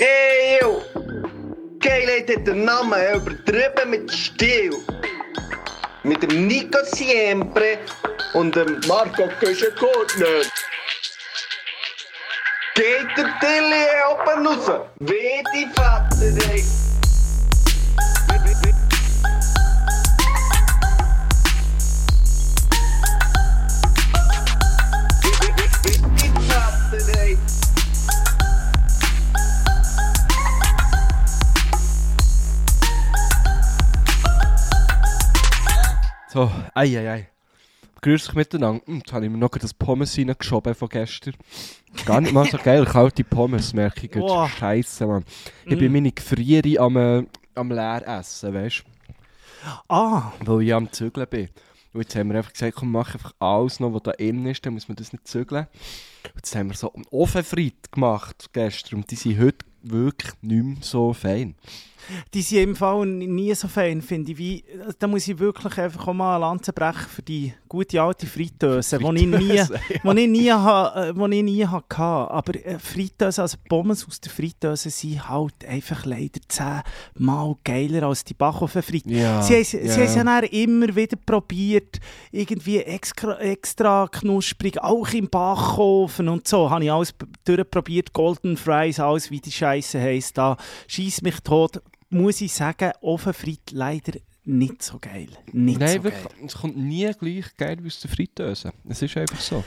Hey, yo! Geilheit hat den Namen übertrieben mit Stil. Mit dem Nico Siempre und dem Marco Köschekotner. Geht der Tilly oben raus? Wie die Vater, ey. So, ei, ei, ei. Grüß dich miteinander. Hm, Jetzt habe ich mir noch das Pommes reingeschoben von gestern. Gar nicht mal so geil, kalte Pommes, merke ich. Jetzt. Scheisse, Mann. Ich bin meine Gefriere am, äh, am leer essen, weißt Ah, du? Weil ich am Zügeln bin. Und jetzt haben wir einfach gesagt, komm, mach einfach alles noch, was da innen ist, dann muss man das nicht zügeln. Und jetzt haben wir so einen Ofenfried gemacht gestern und die sind heute wirklich nicht mehr so fein. Die sind im Fall nie so fein, finde ich. Wie, da muss ich wirklich einfach auch mal eine Lanze brechen für die gute alte Fritteuse, die ich nie, Fritteuse, wo ich nie, ha, äh, wo ich nie hatte. Aber äh, Fritteuse, also Pommes aus der Fritteuse, sind halt einfach leider zehnmal geiler als die Backofen-Fritte. Ja, Sie, haben, sie ja. haben es ja immer wieder probiert, irgendwie extra, extra knusprig, auch im Backofen und so. Habe ich alles durchprobiert, Golden Fries, alles wie die Scheiße heisst da. Schieß mich tot. Muss ich sagen, Ofenfrit leider nicht so geil. Nicht Nein, so wirklich, geil. es kommt nie gleich geil wie aus der Fritteuse. Es ist einfach so.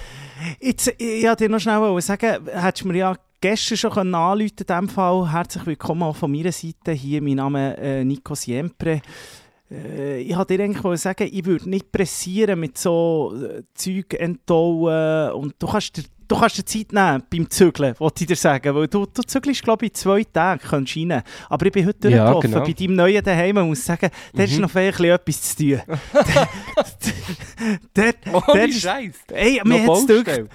Jetzt, ich wollte dir noch schnell sagen, hättest du mir ja gestern schon können anrufen in diesem Fall. Herzlich willkommen auch von meiner Seite. Hier mein Name äh, Nico Siempre. Äh, ich wollte dir eigentlich sagen, ich würde nicht pressieren mit so äh, Zeug enthauen und du kannst dir Du kannst dir Zeit nehmen beim Zügeln, wollte ich dir sagen. Weil du, du zügelst, glaube ich, in zwei Tagen kannst du rein. Aber ich bin heute Ja, durchgelaufen genau. bei deinem neuen Daheim und muss sagen, da ist Mhm. noch vielleicht ein bisschen etwas zu tun. dort, dort Ohne ist- Scheiß. Ey, Noch mir hat es.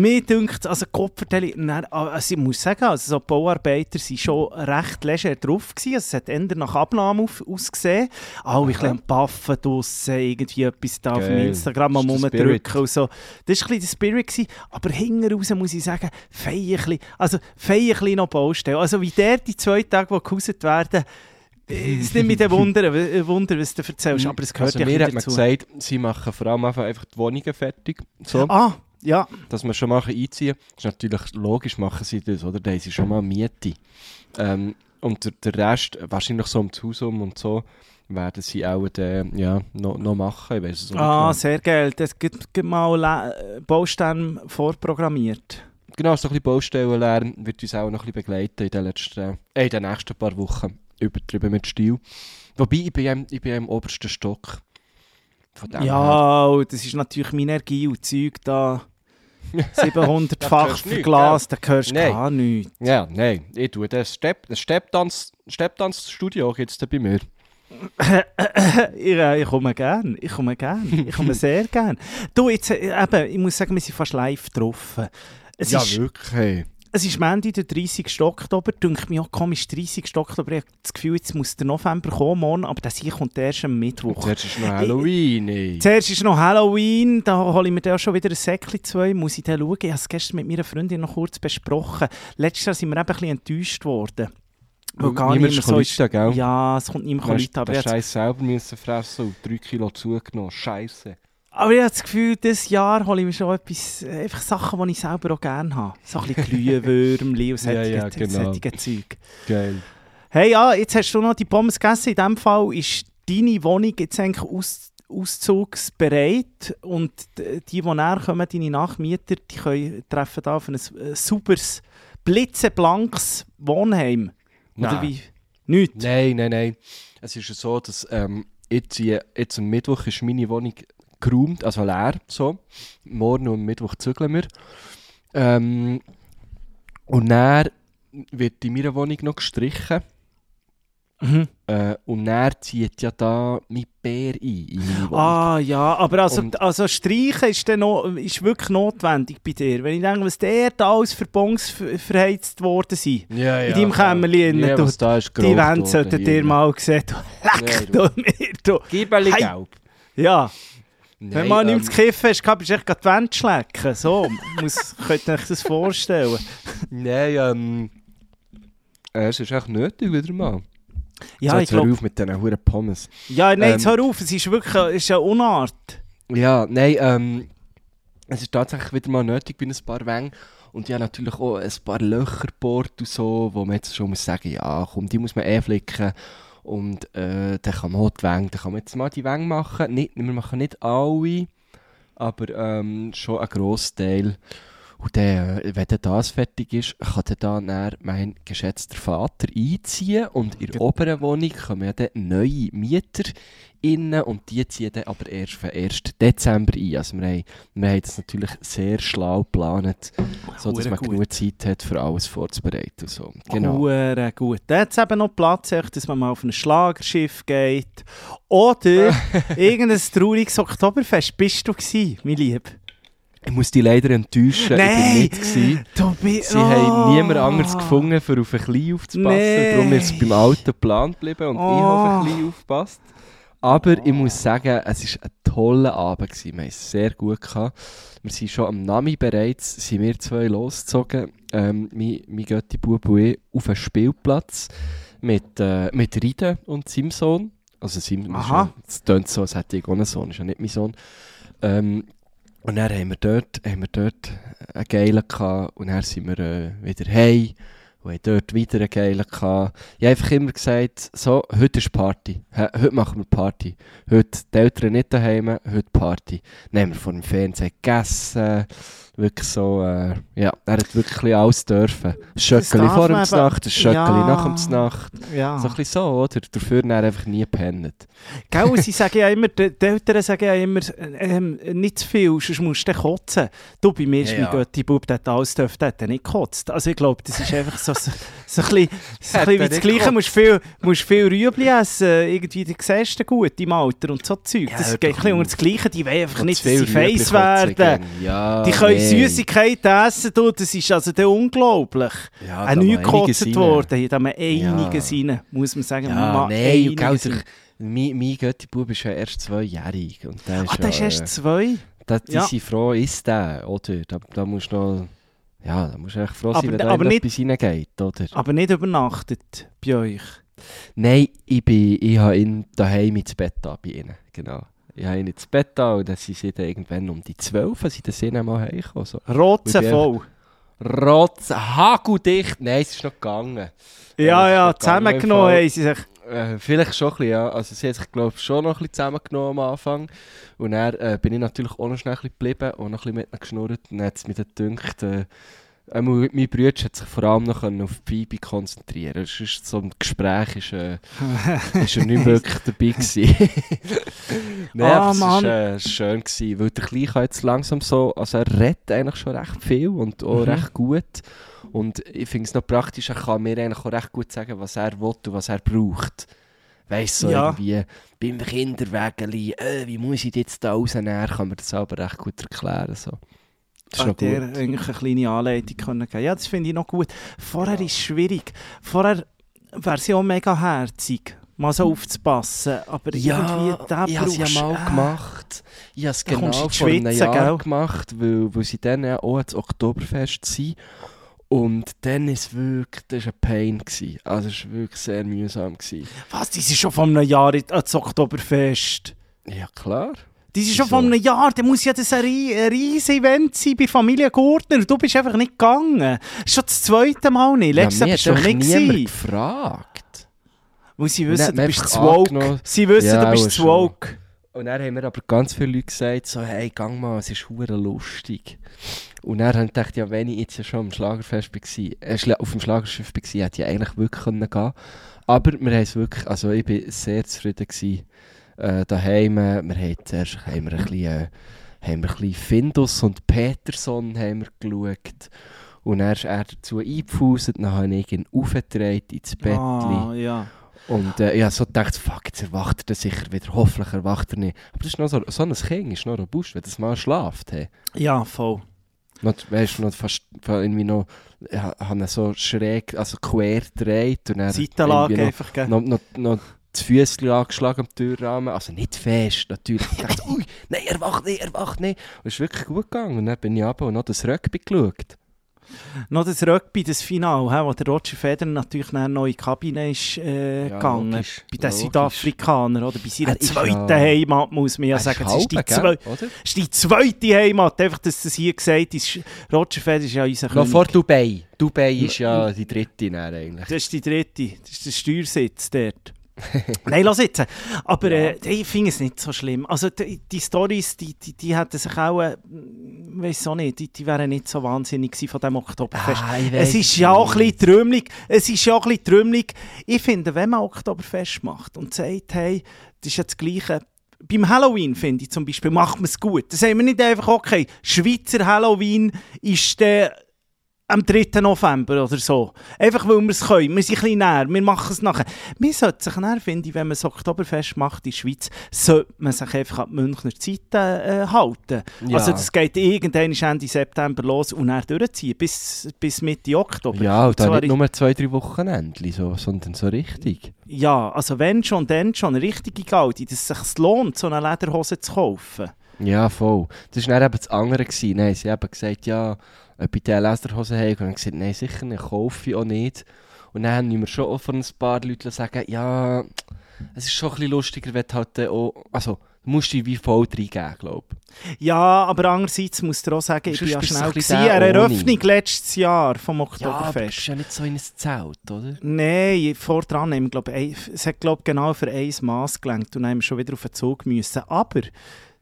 Mir dünkt, also Kopfverteilung, nein, also ich muss sagen, also so Bauarbeiter waren schon recht leger drauf gewesen. Also es hat eher nach Abnahme auf, ausgesehen. Alle ein bisschen am Paffen draussen, irgendwie etwas da auf dem Geil. Instagram am und so. Das war ein bisschen der Spirit. Gewesen. Aber hinten raus muss ich sagen, bisschen, also bisschen noch Baustelle. Also wie der die zwei Tage, die gehaust werden, äh, es nimmt mich dann Wunder, w- Wunder, was du erzählst, aber es gehört also ja mir hat man dazu. gesagt, sie machen vor allem einfach, einfach die Wohnungen fertig. So, Ah, ja. dass wir schon mal einziehen können. Das ist natürlich logisch, machen sie das, oder? Da haben sie schon mal Miete. Ähm, und der, der Rest, wahrscheinlich so um das Haus um und so, werden sie auch dann, ja, noch, noch machen. Ich weiss es Ah, nicht sehr geil. Das gibt, gibt mal Le- Bausteine vorprogrammiert. genau. genau, so ein bisschen Baustellenlärm wird uns auch noch ein bisschen begleiten in den, letzten, äh, in den nächsten paar Wochen. Übertrieben mit Stil. Wobei, ich bin, im- ich bin im obersten Stock. Von dem her. Ja, und das ist natürlich Minergie und Zeug da. 700-fach hörst du nicht, verglast, da hörst du gar nichts. Ja, nein, ich tue das Stepp, das Stepptanz, Stepptanzstudio gibt es da bei mir. ich, äh, ich komme gern, ich komme gern, ich komme sehr gern. Du, jetzt, äh, eben, ich muss sagen, wir sind fast live getroffen. Es ja, ist, wirklich. Es ist Mandy, der 30. Oktober. Denke mir auch komisch, 30. Oktober. Ich habe das Gefühl, jetzt muss der November kommen, morgen, aber das hier kommt erst am Mittwoch. Zuerst ist noch Halloween. ey. Zuerst ist noch Halloween, da hole ich mir dann auch schon wieder ein Säckchen zwei, muss ich dann schauen. Ich habe es gestern mit meiner Freundin noch kurz besprochen. Letztes Jahr sind wir eben ein bisschen enttäuscht worden. Weil gar Niemand nicht mehr so gell? Ja, es kommt niemand Du hast Leute, aber, den Scheiß selber müssen fressen und 3 Kilo zugenommen. Scheiße. Aber ich habe das Gefühl, dieses Jahr hole ich mir schon etwas, äh, einfach Sachen, die ich selber auch gerne habe. So ein bisschen Glühwürmchen und solche, Ja, ja, genau. solche Zeug. Geil. Hey, ja, jetzt hast du noch die Pommes gegessen. In diesem Fall ist deine Wohnung jetzt eigentlich aus, auszugsbereit. Und die, die näher kommen, deine Nachmieter, die können treffen da auf ein äh, sauberes, blitzeblankes Wohnheim. Oder Nein. wie? Nicht? Nein, nein, nein. Es ist ja so, dass ähm, jetzt, jetzt am Mittwoch ist meine Wohnung geräumt, also leer. So. Morgen und Mittwoch zügeln wir. Ähm, und dann wird in meiner Wohnung noch gestrichen. Mhm. Äh, und dann zieht ja da mein Bär ein in. Ah ja, aber also, Und- also streichen ist, dann noch, ist wirklich notwendig bei dir. Wenn ich denke, was der da alles für Bons ver- verheizt worden sind. ja, in deinem Ja, du- was da ist Die Wände sollten dir mal sehen. Du, leck Ja, du mir, du. Hey. gelb. Ja, wenn Nein, man ähm, nichts kiffen hast, kannst du echt die Wände schlecken. So, muss, könnt ihr euch das vorstellen. Nein, ähm, Äh, es ist echt nötig wieder mal. Ja, so, ich jetzt hör glaube. auf mit diesen huren Pommes. Ja, nein, Ähm, jetzt hör auf, es ist wirklich es ist eine Unart. Ja, nein, ähm, es ist tatsächlich wieder mal nötig bei ein paar Wängen. Und ja, natürlich auch ein paar Löcher gebohrt und so, wo man jetzt schon muss sagen, ja, komm, die muss man eh flicken. Und äh, dann kann man auch die Wänge, dann kann man jetzt mal die Wänge machen. Nicht, wir machen nicht alle, aber ähm, schon einen Großteil. Und dann, äh, wenn dann das fertig ist, kann dann, dann mein geschätzter Vater einziehen und in der oberen Wohnung kommen ja dann neue Mieter innen und die ziehen dann aber erst für 1. Dezember ein. Also wir haben, wir haben das natürlich sehr schlau geplant, so dass Hure man gut. genug Zeit hat, für alles vorzubereiten so. Genau. Hure gut. Da hat es eben noch Platz, dass man mal auf ein Schlagerschiff geht. Oder irgendein trauriges Oktoberfest. Bist du gewesen, mein Lieb? Ich muss dich leider enttäuschen, Nein! ich bin nicht bist... Sie haben niemand anderes gefunden, für auf ein Klein aufzupassen. Nee. Darum ist es beim alten Plan geblieben und ich habe auf Oh. ein Klein aufgepasst. Aber ich muss sagen, es war ein toller Abend. Gewesen. Wir haben es sehr gut gehabt. Wir sind schon am Nami bereits, sind wir zwei losgezogen, ähm, mein, mein Götti Bub und ich, auf einen Spielplatz mit, äh, mit Riden und seinem Sohn. Also. Es tönt so, als hätte ich auch einen Sohn, ist ja nicht mein Sohn. Ähm, und dann haben wir dort, haben wir dort einen Geilen gehabt und dann sind wir äh, wieder heim und haben dort wieder einen Geilen gehabt. Ich habe einfach immer gesagt, so, heute ist Party. Heute machen wir Party. Heute die Eltern nicht daheim, heute Party. Dann haben wir vor dem Fernsehen gegessen. Wirklich so, äh, ja, er hat wirklich alles dürfen. Schöckeli vor dem Znacht, ein Schöckeli Ja. nach dem Znacht. Ja. So ein bisschen so, oder? Dafür dann einfach nie gepennt. Gell, sie sagen ja immer, die, Eltern sagen ja immer, ähm, nicht zu viel, sonst musst du kotzen. Du, bei mir ist Ja, mein ja. Götti-Bub, der hat alles dürfen, der hat nicht gekotzt. Also ich glaube, das ist einfach so, so, so ein bisschen, so ein Hat bisschen wie er das Gleiche. musst viel, musst viel Rüebli essen, irgendwie, du siehst den gut im Alter und so Zeug. Das geht ein bisschen unter auf. das Gleiche, die wollen einfach nicht, dass sie Rüebli werden. Die können. Süßigkeiten essen, du, das ist also dann unglaublich. Ja, Auch da einiges gekotzt worden, hier haben wir einiges Ja. rein, muss man sagen. Ja, mal nein, gell, der- mein, mein Götti-Bub ist ja erst zweijährig. Und der ist Ah, der ist ja, erst äh, zwei? da, die Ja. sind froh, ist der, oder? Da, da musst du noch... Ja, da musst du echt froh sein, Aber wenn da- da aber nicht- etwas reingeht, oder? Aber nicht übernachtet bei euch. Nein, ich, bin, ich habe ihn daheim ins Bett da bei ihnen, genau. Ich habe ihn ins Bett da und dann sind sie dann irgendwann um die 12 Uhr, sind sie dann mal heimgekommen. So. Rotze Ich bin voll. Rotz, hageldicht, nein, es ist noch gegangen. Ja, ja, zusammengenommen haben sie sich. Äh, vielleicht schon ein bisschen, ja. Also sie hat sich, glaube ich, schon noch ein bisschen zusammengenommen am Anfang. Und dann äh, bin ich natürlich auch noch schnell ein bisschen geblieben und noch ein bisschen mit geschnurrt. Und dann hat es mir dann gedacht, äh, einmal, mein Bruder hat sich vor allem noch auf Phoebe konzentrieren Sonst so ein Gespräch ist, äh, ist er nicht wirklich dabei gewesen. Nein, Ah, aber es Mann. war äh, schön, gewesen, weil der Kleine kann jetzt langsam so, also er redet eigentlich schon recht viel und auch Mhm. recht gut. Und ich finde es noch praktisch, er kann mir eigentlich auch recht gut sagen, was er will und was er braucht. Weißt du, so Ja. irgendwie beim Kinderwägeli, äh, wie muss ich das jetzt da rausnehmen, kann man das aber recht gut erklären. So. Das ist eigentlich eine kleine Anleitung können geben Ja, das finde ich noch gut. Vorher ist es schwierig. Vorher wäre sie auch mega herzig, mal so aufzupassen. Aber irgendwie, da ich habe es ja mal äh, gemacht. Ich habe es genau vor einem Schwitzen, Jahr gell? gemacht, weil, weil sie dann ja auch ans Oktoberfest sind. Und dann war es wirklich, das war ein Pain. Gewesen. Also es war wirklich sehr mühsam. Gewesen. Was, die sind schon vor einem Jahr ans Oktoberfest. Ja, klar. Die sind schon vor einem Jahr, da muss ja das ein, ein riesiges Event sein bei Familie Gurtner. Du bist einfach nicht gegangen. Schon das zweite Mal nicht. Letztes Jahr mir bist du nicht niemand gewesen. gefragt. Weil sie wissen, du bist zu woke. Sie wissen, Ja, du bist zu woke. Und dann haben mir aber ganz viele Leute gesagt, so, hey, gang mal, es ist hure lustig. Und dann habe ich gedacht, ja, wenn ich jetzt ja schon am Schlagerfest war, äh, auf dem Schlagerschiff war, hätte ich eigentlich wirklich können gehen Aber wir haben es wirklich, also ich war sehr zufrieden gewesen, äh, daheim. Wir haben zuerst haben wir ein bisschen, äh, haben wir ein bisschen Findus und Peterson haben wir geschaut. Und dann ist er dazu eingefuselt, dann habe ich ihn aufgetragen ins Bettchen. Ah, ja. Und äh, ich habe so gedacht, fuck, jetzt erwacht er sicher wieder. Hoffentlich erwacht er nicht. Aber das ist noch so, so ein Kind ist noch robust, wenn das mal schläft. Hey. ja, voll. Noch, weißt du, noch fast irgendwie noch, ich ha- habe ihn so schräg, also quer gedreht. Und dann Seitenlage irgendwie einfach, gell? noch, noch, noch, noch das Füßchen angeschlagen am Türrahmen. Also nicht fest, natürlich. Ich dachte, ui, nein, er wacht nicht, er wacht nicht. Und es ist wirklich gut gegangen. Und dann bin ich runter und noch das Rugby geschaut. Noch das Rugby, das Finale, wo der Roger Federer natürlich nach eine neue Kabine ist äh, Ja, gegangen. logisch, bei den logisch. Südafrikanern, oder? Bei seiner Er ist zweiten ja- Heimat, muss man ja Er ist sagen. Es ist die, gell, ist die zweite Heimat. Einfach, dass das hier gesagt ist. Roger Federer ist ja unser Noch König. vor Dubai. Dubai ist ja die dritte dann eigentlich. Das ist die dritte. Das ist der Steuersitz dort. Nein, lass jetzt. Aber äh, ich finde es nicht so schlimm. Also die, die Storys, die, die, die hätten sich auch, äh, weiß auch nicht, die, die wären nicht so wahnsinnig von dem Oktoberfest. Ah, es ist ja auch ein bisschen trümmelig. Es ist ja auch ein bisschen trümmelig. Ich finde, wenn man Oktoberfest macht und sagt, hey, das ist ja das Gleiche. Beim Halloween, finde ich zum Beispiel, macht man es gut. Da sagen wir nicht einfach, okay, Schweizer Halloween ist der am 3. November oder so. Einfach weil wir es können. Wir sind ein bisschen näher. Wir machen es nachher. Wir sollten sich näher, finde ich, wenn man das Oktoberfest macht in der Schweiz, sollte man sich einfach an die Münchner Zeiten äh, halten. Ja. Also das geht irgendwann Ende September los und dann durchziehen, bis, bis Mitte Oktober. Ja, und dann nicht nur zwei, drei Wochenenden, so, sondern so richtig. Ja, also wenn schon, dann schon. Eine richtige Gaudi, dass es sich lohnt, so eine Lederhose zu kaufen. Ja, voll. Das war dann eben das andere. Gewesen. Nein, sie haben gesagt, ja, ob ich diese Lederhosen habe. Und dann gesagt, nein, sicher nicht, kaufe ich auch nicht. Und dann haben wir schon von ein paar Leuten sagen, ja, es ist schon ein bisschen lustiger, wenn du halt dann auch, also, du musst dich wie voll reingeben, glaube ich. Ja, aber andererseits muss ich auch sagen, ich bin ja du schnell gewesen, ohne. Eröffnung letztes Jahr vom Ja, aber du Oktoberfest. bist ja nicht so in ein Zelt, oder? Nein, vor dran haben wir, glaub, ein, es hat glaub, genau für ein Maß gelenkt und dann haben wir schon wieder auf den Zug müssen. Aber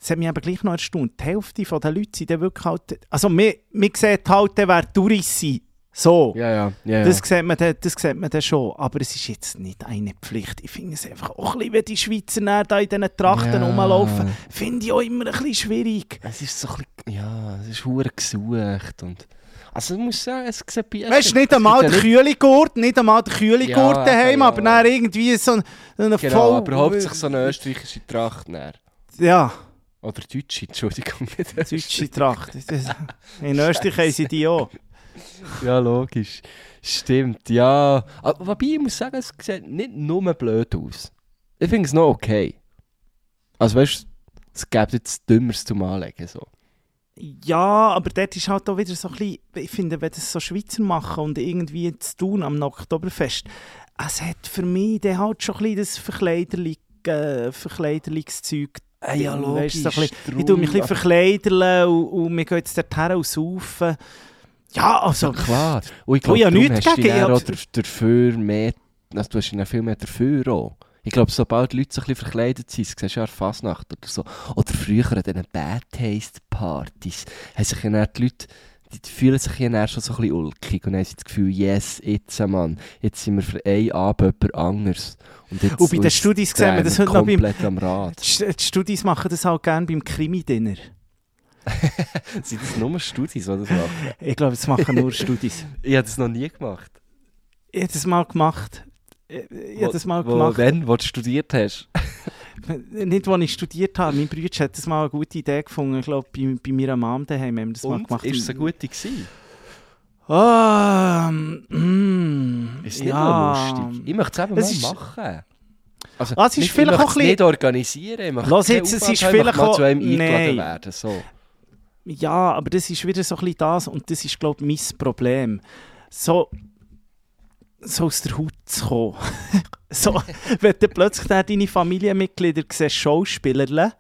es hat mich aber gleich noch erstaunt. Die Hälfte der Leute sind dann wirklich halt... Also man, man sieht halt, wer Tourist sind. So. Ja, ja, ja. Das, sieht man dann, das sieht man dann schon. Aber es ist jetzt nicht eine Pflicht. Ich finde es einfach auch ein bisschen, wenn die Schweizer da in diesen Trachten Ja. rumlaufen, finde ich auch immer ein bisschen schwierig. Es ist so ein bisschen, ja, es ist hure gesucht und... Also, ich muss sagen, es sieht bei Weißt du, nicht einmal der Kühligurt, nicht einmal der Kühligurt Ja, daheim, ja. aber dann irgendwie so ein- so eine Genau, voll- aber hauptsächlich so eine österreichische Tracht. Dann. Ja. Oder deutsche, Entschuldigung. nicht Deutsche Tracht. In Österreich haben sie die auch. Ja, logisch. Stimmt, ja. Aber wobei, ich muss sagen, es sieht nicht nur blöd aus. Ich finde es noch okay. Also weißt du, es gibt jetzt Dümmeres zum Anlegen. So. Ja, aber dort ist halt auch wieder so ein bisschen, ich finde, wenn das so Schweizer machen und irgendwie zu tun am Oktoberfest, es hat für mich dann halt schon ein bisschen das Verkleiderlich, äh, Verkleiderlichszeug. Ah, ja, logisch. weisst du, so bisschen- Ich tue mich ein bisschen und, und wir gehen jetzt dorthin und saufen. Ja, also... Ja, klar. Und ich Oh, glaube, ja, darum nichts hast gegen, ja. dafür mehr... Also du hast dann viel mehr dafür auch. Ich glaube, sobald Leute so ein bisschen verkleidet sind, das siehst du ja Fasnacht oder so, oder früher an diesen Bad Taste Partys, haben sich ja dann die Leute, die fühlen sich ja schon so ein bisschen ulkig und haben sie das Gefühl, yes, jetzt, Mann, jetzt sind wir für einen Abend jemand anders. Und, jetzt, Und bei den Studis sehen wir das heute noch beim- am Rad. Die St- die Studis machen das halt gerne beim Krimi-Dinner. Sind das nur Studis, die das machen? Ich glaube, das machen nur Studis. Ich habe das noch nie gemacht. Ich habe das mal gemacht. Ich ich habe das mal wo, gemacht. Wenn, wo du studiert hast. Nicht, als ich studiert habe. Mein Bruder hat das mal eine gute Idee gefunden. Ich glaube, bei, bei meiner Mom daheim haben wir das mal Und, gemacht. ist es eine gute gewesen? Ah, mm, Ist nicht ja. lustig? Ich möchte es eben mal ist- machen. Also, Ah, es ist nicht, vielleicht ich auch ein nicht organisieren. Ich Lass jetzt, es ist vielleicht mal auch- zu einem eingeladen werden. So. Ja, aber das ist wieder so ein bisschen das und das ist, glaube ich, mein Problem. So, so aus der Haut zu kommen. so, wenn du plötzlich dann deine Familienmitglieder siehst, Schauspielerle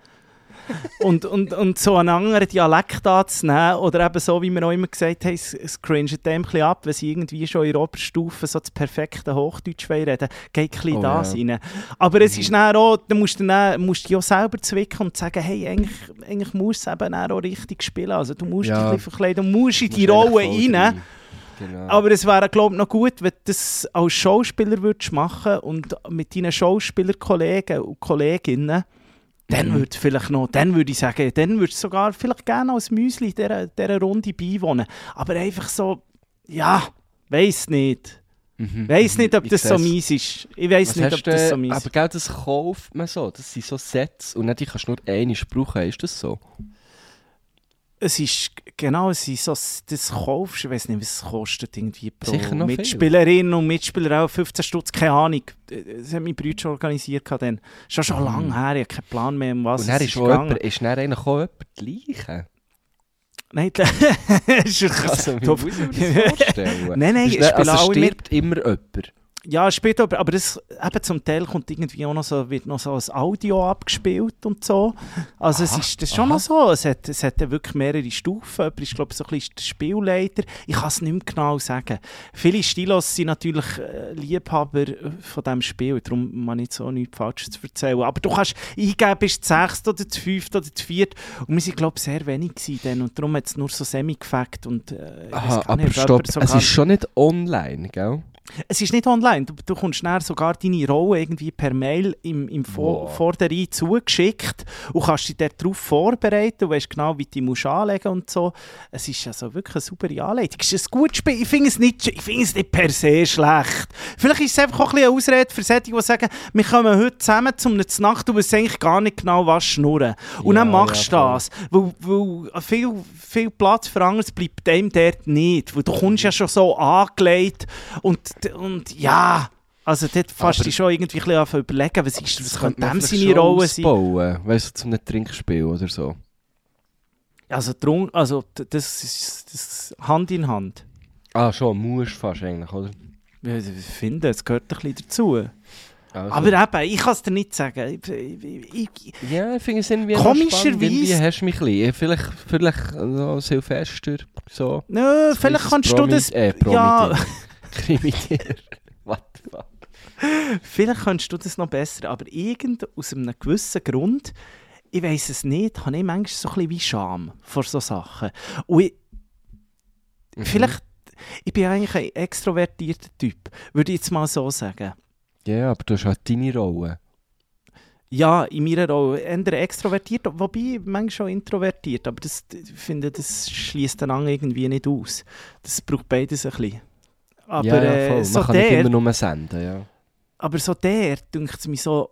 und, und, und so einen anderen Dialekt anzunehmen oder eben so, wie wir auch immer gesagt haben, es, es cringet dem ein ab, wenn sie irgendwie schon in der Oberstufe so das perfekte Hochdeutsch reden geht ein bisschen Oh, das ja. rein. Aber es ist dann auch, du musst, dann, auch- musst dich auch selber zwicken und sagen, hey, eigentlich, eigentlich musst du es eben dann auch richtig spielen. Also du musst Ja. dich ein bisschen verkleiden, du musst in die Rolle voll rein. Genau. Aber es wäre, glaube ich, noch gut, wenn du das als Schauspieler würdest machen und mit deinen Schauspielerkollegen und Kolleginnen, dann Mhm. würde vielleicht noch, dann würde ich sagen, dann würdest du sogar vielleicht gerne als Müsli dieser, dieser Runde beiwohnen. Aber einfach so, ja, weiß nicht. Mhm, Weiß nicht, ob das so mies ist. Ich weiß nicht, ob das so mies Aber gell, das kauft man so. Das sind so Sets und nicht, die kannst du nur einmal brauchen. Ist das so? Es ist, genau, es ist so, das kaufst, ich weiß nicht, was es kostet, irgendwie pro noch viel. Mitspielerin und Mitspieler auch 15 Stutz, keine Ahnung. Das hat mein Bruder schon organisiert. Dann. Schon schon lange her, ich habe keinen Plan mehr, um was Mhm. und dann es ist, ist auch gegangen. jemand, ist dann eigentlich auch jemand gleiche. Nein, das ist Also, Top. ich mir das vorstellen? Nein, nein, Ist es der- spielen also alle mit. stirbt immer jemand. Ja, später, aber, aber das, eben zum Teil kommt irgendwie auch noch so, wird noch so ein Audio abgespielt und so. Also es Aha, ist das ist schon aha. noch so. Es hat, es hat wirklich mehrere Stufen. Jemand ist, glaube ich, so ein bisschen der Spielleiter. Ich kann es nicht mehr genau sagen. Viele Stilos sind natürlich äh, Liebhaber äh, von diesem Spiel. Darum man nicht so nichts Falsches zu erzählen. Aber du kannst eingeben, bist du sechst oder zu fünft oder zu viert. Und wir sind, glaube ich, sehr wenig gewesen. Und darum hat es nur so semi gefackt. Und, äh, Aha, aber nicht, stopp, es ist schon nicht online, gell? Es ist nicht online. Du, du kommst dann sogar deine Rolle irgendwie per Mail im, im Vor Wow. Vorderrhein zugeschickt und kannst dich darauf vorbereiten. Du weißt genau, wie du dich musst anlegen und so. Es ist also wirklich eine saubere Anleitung. Es ist ein gutes Spiel. Ich finde es, nicht, ich finde es nicht per se schlecht. Vielleicht ist es einfach auch ein bisschen eine Ausrede für solche, die sagen, wir kommen heute zusammen zum Nacht und wissen eigentlich gar nicht genau, was schnurren. Und Ja, dann machst du ja, das. Weil, weil viel, viel Platz für anderes bleibt dem dort nicht. Weil du kommst ja schon so angelegt und, und ja, also dort fast Aber- dich schon irgendwie ein bisschen an zu überlegen, was, ist, was könnte dem seine schon Rolle sein. ausbauen, weißt du, zum Trinkspiel oder so. Also, drum, also das ist das Hand in Hand. Ah, schon, musst fast eigentlich, oder? Ja, Ich finde, es gehört ein bisschen dazu. Also, Aber eben, ich kann es dir nicht sagen. Ich, ich, ich, ja, ich finde es irgendwie Komischerweise-. Irgendwie hast du mich ein bisschen. Vielleicht, vielleicht so Silvester, so. nö, vielleicht kannst du das... Äh, ja, Promitier. Krimitier. What the fuck? Vielleicht kannst du das noch besser, aber irgend aus einem gewissen Grund, ich weiß es nicht, habe ich manchmal so ein bisschen wie Scham vor so Sachen. Und ich, Mhm. vielleicht, ich bin eigentlich ein extrovertierter Typ, würde ich jetzt mal so sagen. Ja, aber du hast halt deine Rolle. Ja, in meiner Rolle eher extrovertiert, wobei manchmal schon introvertiert, aber das, ich finde, das schließt dann an irgendwie nicht aus. Das braucht beides ein bisschen. Aber ja, ja, äh, voll. Man so kann nicht der, immer nur senden, ja. aber so der, denkt es mir so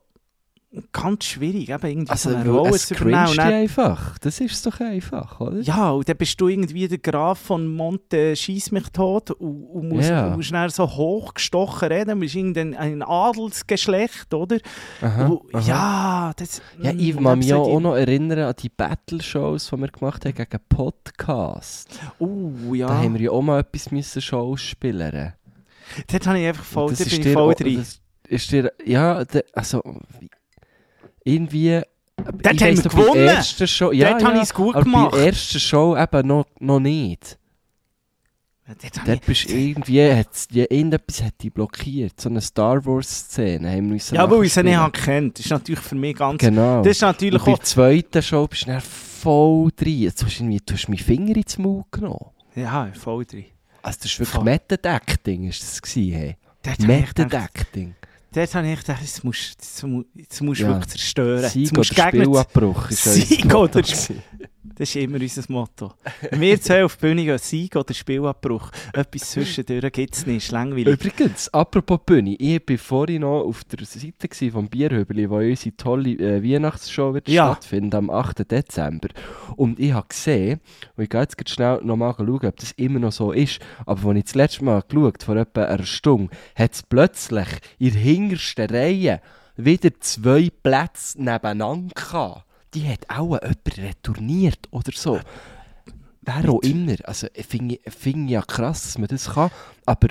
ganz schwierig, eben irgendwie Also, so eine Rolle zu übernehmen. dann- einfach. Das ist doch einfach, oder? Ja, und dann bist du irgendwie der Graf von Monte Schieß mich tot und, und musst, Ja. musst dann so hochgestochen reden, du bist irgendein ein Adelsgeschlecht, oder? Aha, Und, aha. ja, das... Ja, mm, ich kann mich so auch noch erinnern an die Battle-Shows, die wir gemacht haben gegen Podcast. Uh, ja. Da haben wir ja auch mal etwas müssen Shows spielen. Dort habe ich einfach voll, Und da bin ich voll drin. das ist dir, ja, also irgendwie. Dort ich haben wir gewonnen. ersten Show, ja, Dort ja, habe ich es gut aber gemacht. bei der ersten Show eben noch, noch nicht. Dort Dort ich- bist du irgendwie, hat's, ja, irgendetwas hat dich blockiert. So eine Star Wars-Szene haben wir ja, weil ich sie nicht habe gekannt. Das ist natürlich für mich ganz... Genau. Das ist natürlich Und bei der zweiten Show bist du dann voll drin. Jetzt hast du, irgendwie, du hast meinen Finger ins Maul genommen. Ja, voll drin. Also das war wirklich Voll. Method Acting, ist das gewesen, hey. Dort habe ich Method gedacht, Acting. dort habe ich gedacht, jetzt musst jetzt musst du Ja. wirklich zerstören. Sieg musst oder du Spielabbruch Sieg oder gewesen. Das ist immer unser Motto. Wir zwei auf die Bühne gehen, Sieg oder Spielabbruch. Etwas zwischendurch gibt es nicht, ist langweilig. Übrigens, apropos Bühne, ich war vorhin noch auf der Seite vom Bierhöbeli, wo unsere tolle äh, Weihnachtsshow wird Ja. stattfinden am 8. Dezember. Und ich habe gesehen, und ich gehe jetzt schnell nochmal schauen, ob das immer noch so ist, aber als ich das letzte Mal geschaut vor etwa einer Stunde, hat es plötzlich in der hintersten Reihe wieder zwei Plätze nebeneinander gehabt. Die hat auch jemand retourniert oder so. Wer auch immer. Also, ich finde ich finde ja krass, dass man das kann. Aber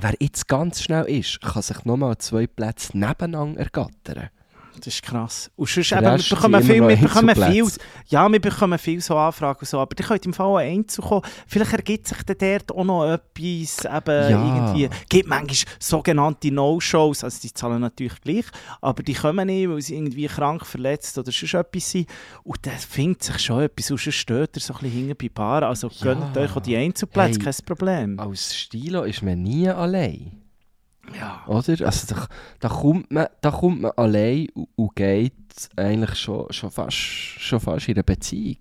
wer jetzt ganz schnell ist, kann sich nochmal zwei Plätze nebeneinander ergattern. Das ist krass. Und sonst eben, wir bekommen, viel, wir bekommen viel, ja, wir bekommen viel so Anfragen und so, aber ihr könnt im Fall auch einzukommen. Vielleicht ergibt sich dann dort auch noch etwas, eben Ja. irgendwie, gibt manchmal sogenannte No-Shows, also die zahlen natürlich gleich, aber die kommen nicht, weil sie irgendwie krank, verletzt oder sonst etwas sind. Und dann findet sich schon etwas, und sonst steht ihr so ein bisschen hinten bei Bar, also Ja. gönnt euch auch die Einzelplätze, Hey. kein Problem. Als Stilo ist man nie allein. Ja. Oder? Also, da, da, kommt man, da kommt man allein und, und geht eigentlich schon, schon, fast, schon fast in eine Beziehung.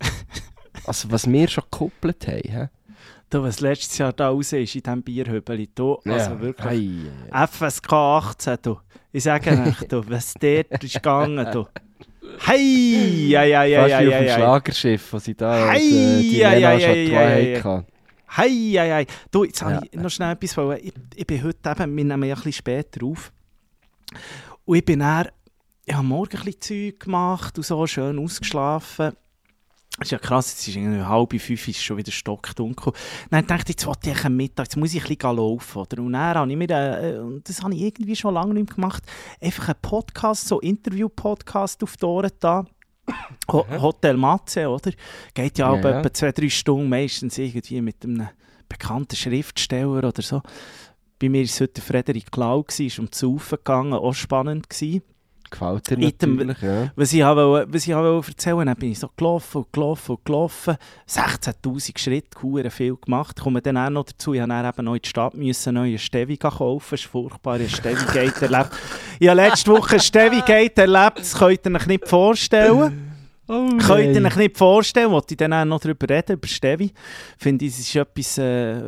also, was wir schon gekoppelt haben. hä? Du, was letztes Jahr da raus ist in diesem Bierhöbeli, du, also wirklich. Ei, ei, ei. FSK 18, du. Ich sage euch, du, was dort ist gegangen, du. Hey! Ja, ja, ja, Fast ja, wie auf ja, dem ja. Schlagerschiff, wo sie da Ei, äh, die ja, Lena ja, ja, Chatois ja, ja, ja. Hey, ja, ja. Du, jetzt Ja. habe ich noch schnell etwas, ich, ich bin heute eben, wir nehmen ja ein bisschen später auf. Und ich bin dann, ich habe morgen ein bisschen Zeug gemacht und so, schön ausgeschlafen. Das ist ja krass, jetzt ist irgendwie halb fünf, ist schon wieder stockdunkel. Dann dachte ich, jetzt wollte ich am Mittag, jetzt muss ich ein bisschen laufen. Oder? Und dann habe ich mir, äh, und das habe ich irgendwie schon lange nicht mehr gemacht, einfach einen Podcast, so Interview-Podcast auf die Ohren da. Ho Hotel Matze, oder? Geht ja, Ja, auch ja. etwa zwei, drei Stunden, meistens irgendwie mit einem bekannten Schriftsteller oder so. Bei mir war es heute der Frederik Klau, ist um Saufen gegangen, auch spannend gewesen. Gefällt dir natürlich, ja. Was ich wollte, was ich wollte erzählen dann bin ich so gelaufen und gelaufen und gelaufen. 16'000 Schritte, hure viel gemacht. Komme dann auch noch dazu, ich musste dann eben noch in die Stadt müssen, neue Stevi kaufen. Das ist furchtbar, ich habe Stevi-Gate erlebt. Ich habe letzte Woche Stevi-Gate erlebt, das könnt ihr euch nicht vorstellen. Oh, Könnt ihr euch nicht vorstellen, wollte ich dann auch noch darüber reden, über Stevi. Finde ich, es ist etwas, äh,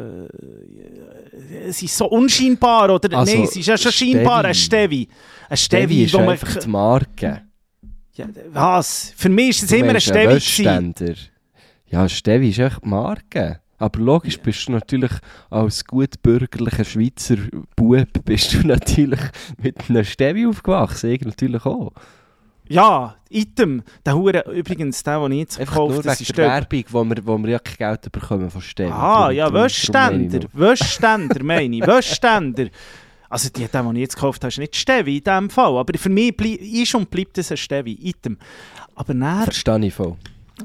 es ist so unscheinbar, oder? Also, Nein, es ist ja schon scheinbar, ein Stevi. Ein Stevi Stevi, ist wo man... einfach die Marke. Ja, was? Für mich ist es immer ein Stevi. Wäschständer. Ja, Stevi ist echt die Marke. Aber logisch bist du natürlich als gut bürgerlicher Schweizer Bub bist du natürlich mit einem Stevi aufgewachsen. Ich natürlich auch. Ja, Item. Der Hure, übrigens, der, den ich jetzt gekauft habe, das ist der. Werbung, wo wir, wo wir ja kein Geld bekommen von Stevi. Ah, ja, darum- darum meine Wäschständer. ich nur. Wäschständer, meine ich. Wäschständer. Also, die, der, den ich jetzt gekauft habe, ist nicht Stevi in diesem Fall. Aber für mich ist und bleibt es ein Stevi. Item. Aber dann Verstehe ich voll.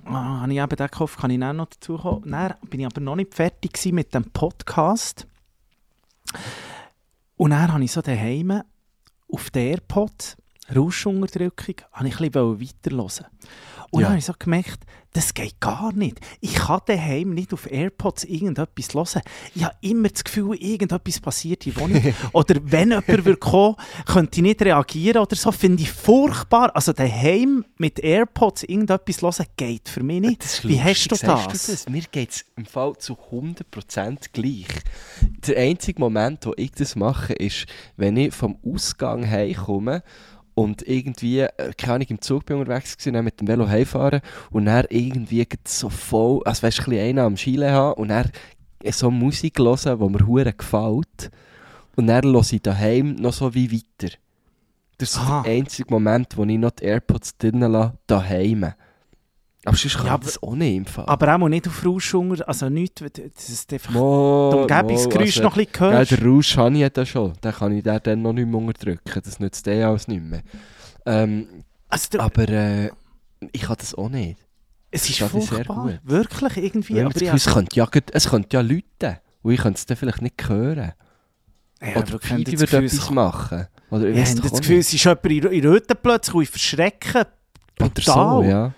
ah, habe ich eben den gekauft, kann ich dann noch dazu kommen. Dann bin ich aber noch nicht fertig mit dem Podcast. Und dann habe ich so daheim auf der AirPods, Rauschunterdrückung, habe ich ein bisschen weiterhören. Und Ja. dann habe ich so gemerkt, das geht gar nicht. Ich kann daheim nicht auf AirPods irgendetwas hören. Ich habe immer das Gefühl, irgendetwas passiert in Wohnung. oder wenn jemand würde kommen könnte ich nicht reagieren oder so. Finde ich furchtbar. Also daheim mit AirPods irgendetwas hören, geht für mich nicht. Das Wie hast du lustig, sagst das? das? Mir geht es im Fall zu 100% gleich. Der einzige Moment, wo ich das mache, ist, wenn ich vom Ausgang heimkomme und irgendwie, äh, keine Ahnung, im Zug bin unterwegs gewesen, dann mit dem Velo heimfahren und dann irgendwie so voll, als wärst du ein bisschen einer am Schiele haben und dann so Musik hören, die mir hure gefällt und dann höre ich daheim noch so wie weiter. Das ist so Ah. der einzige Moment, wo ich noch die AirPods drinnen lasse, daheim. Aber sonst kann Ja, ich das auch nicht im Fall. Aber auch nicht auf Rauschunger, also nichts, das ist einfach Mo, das Umgebungsgeräusch mo, noch ein bisschen Gell, hörst. den Rausch habe ich ja schon. Den kann ich dann noch nicht mehr unterdrücken. Das nützt der alles nicht mehr. Ähm, Also, aber äh, ich habe das auch nicht. es ist das ist sehr furchtbar, gut. wirklich irgendwie. Ja, aber Gefühl, es, könnte ja, es könnte ja läuten. Und ich könnte es dann vielleicht nicht hören. Ja, Oder das würde etwas machen. Oder ich Ja, das Gefühl, nicht. es ist jemand in, Hütte plötzlich und ich verschrecken. Oder Brutal. so, ja.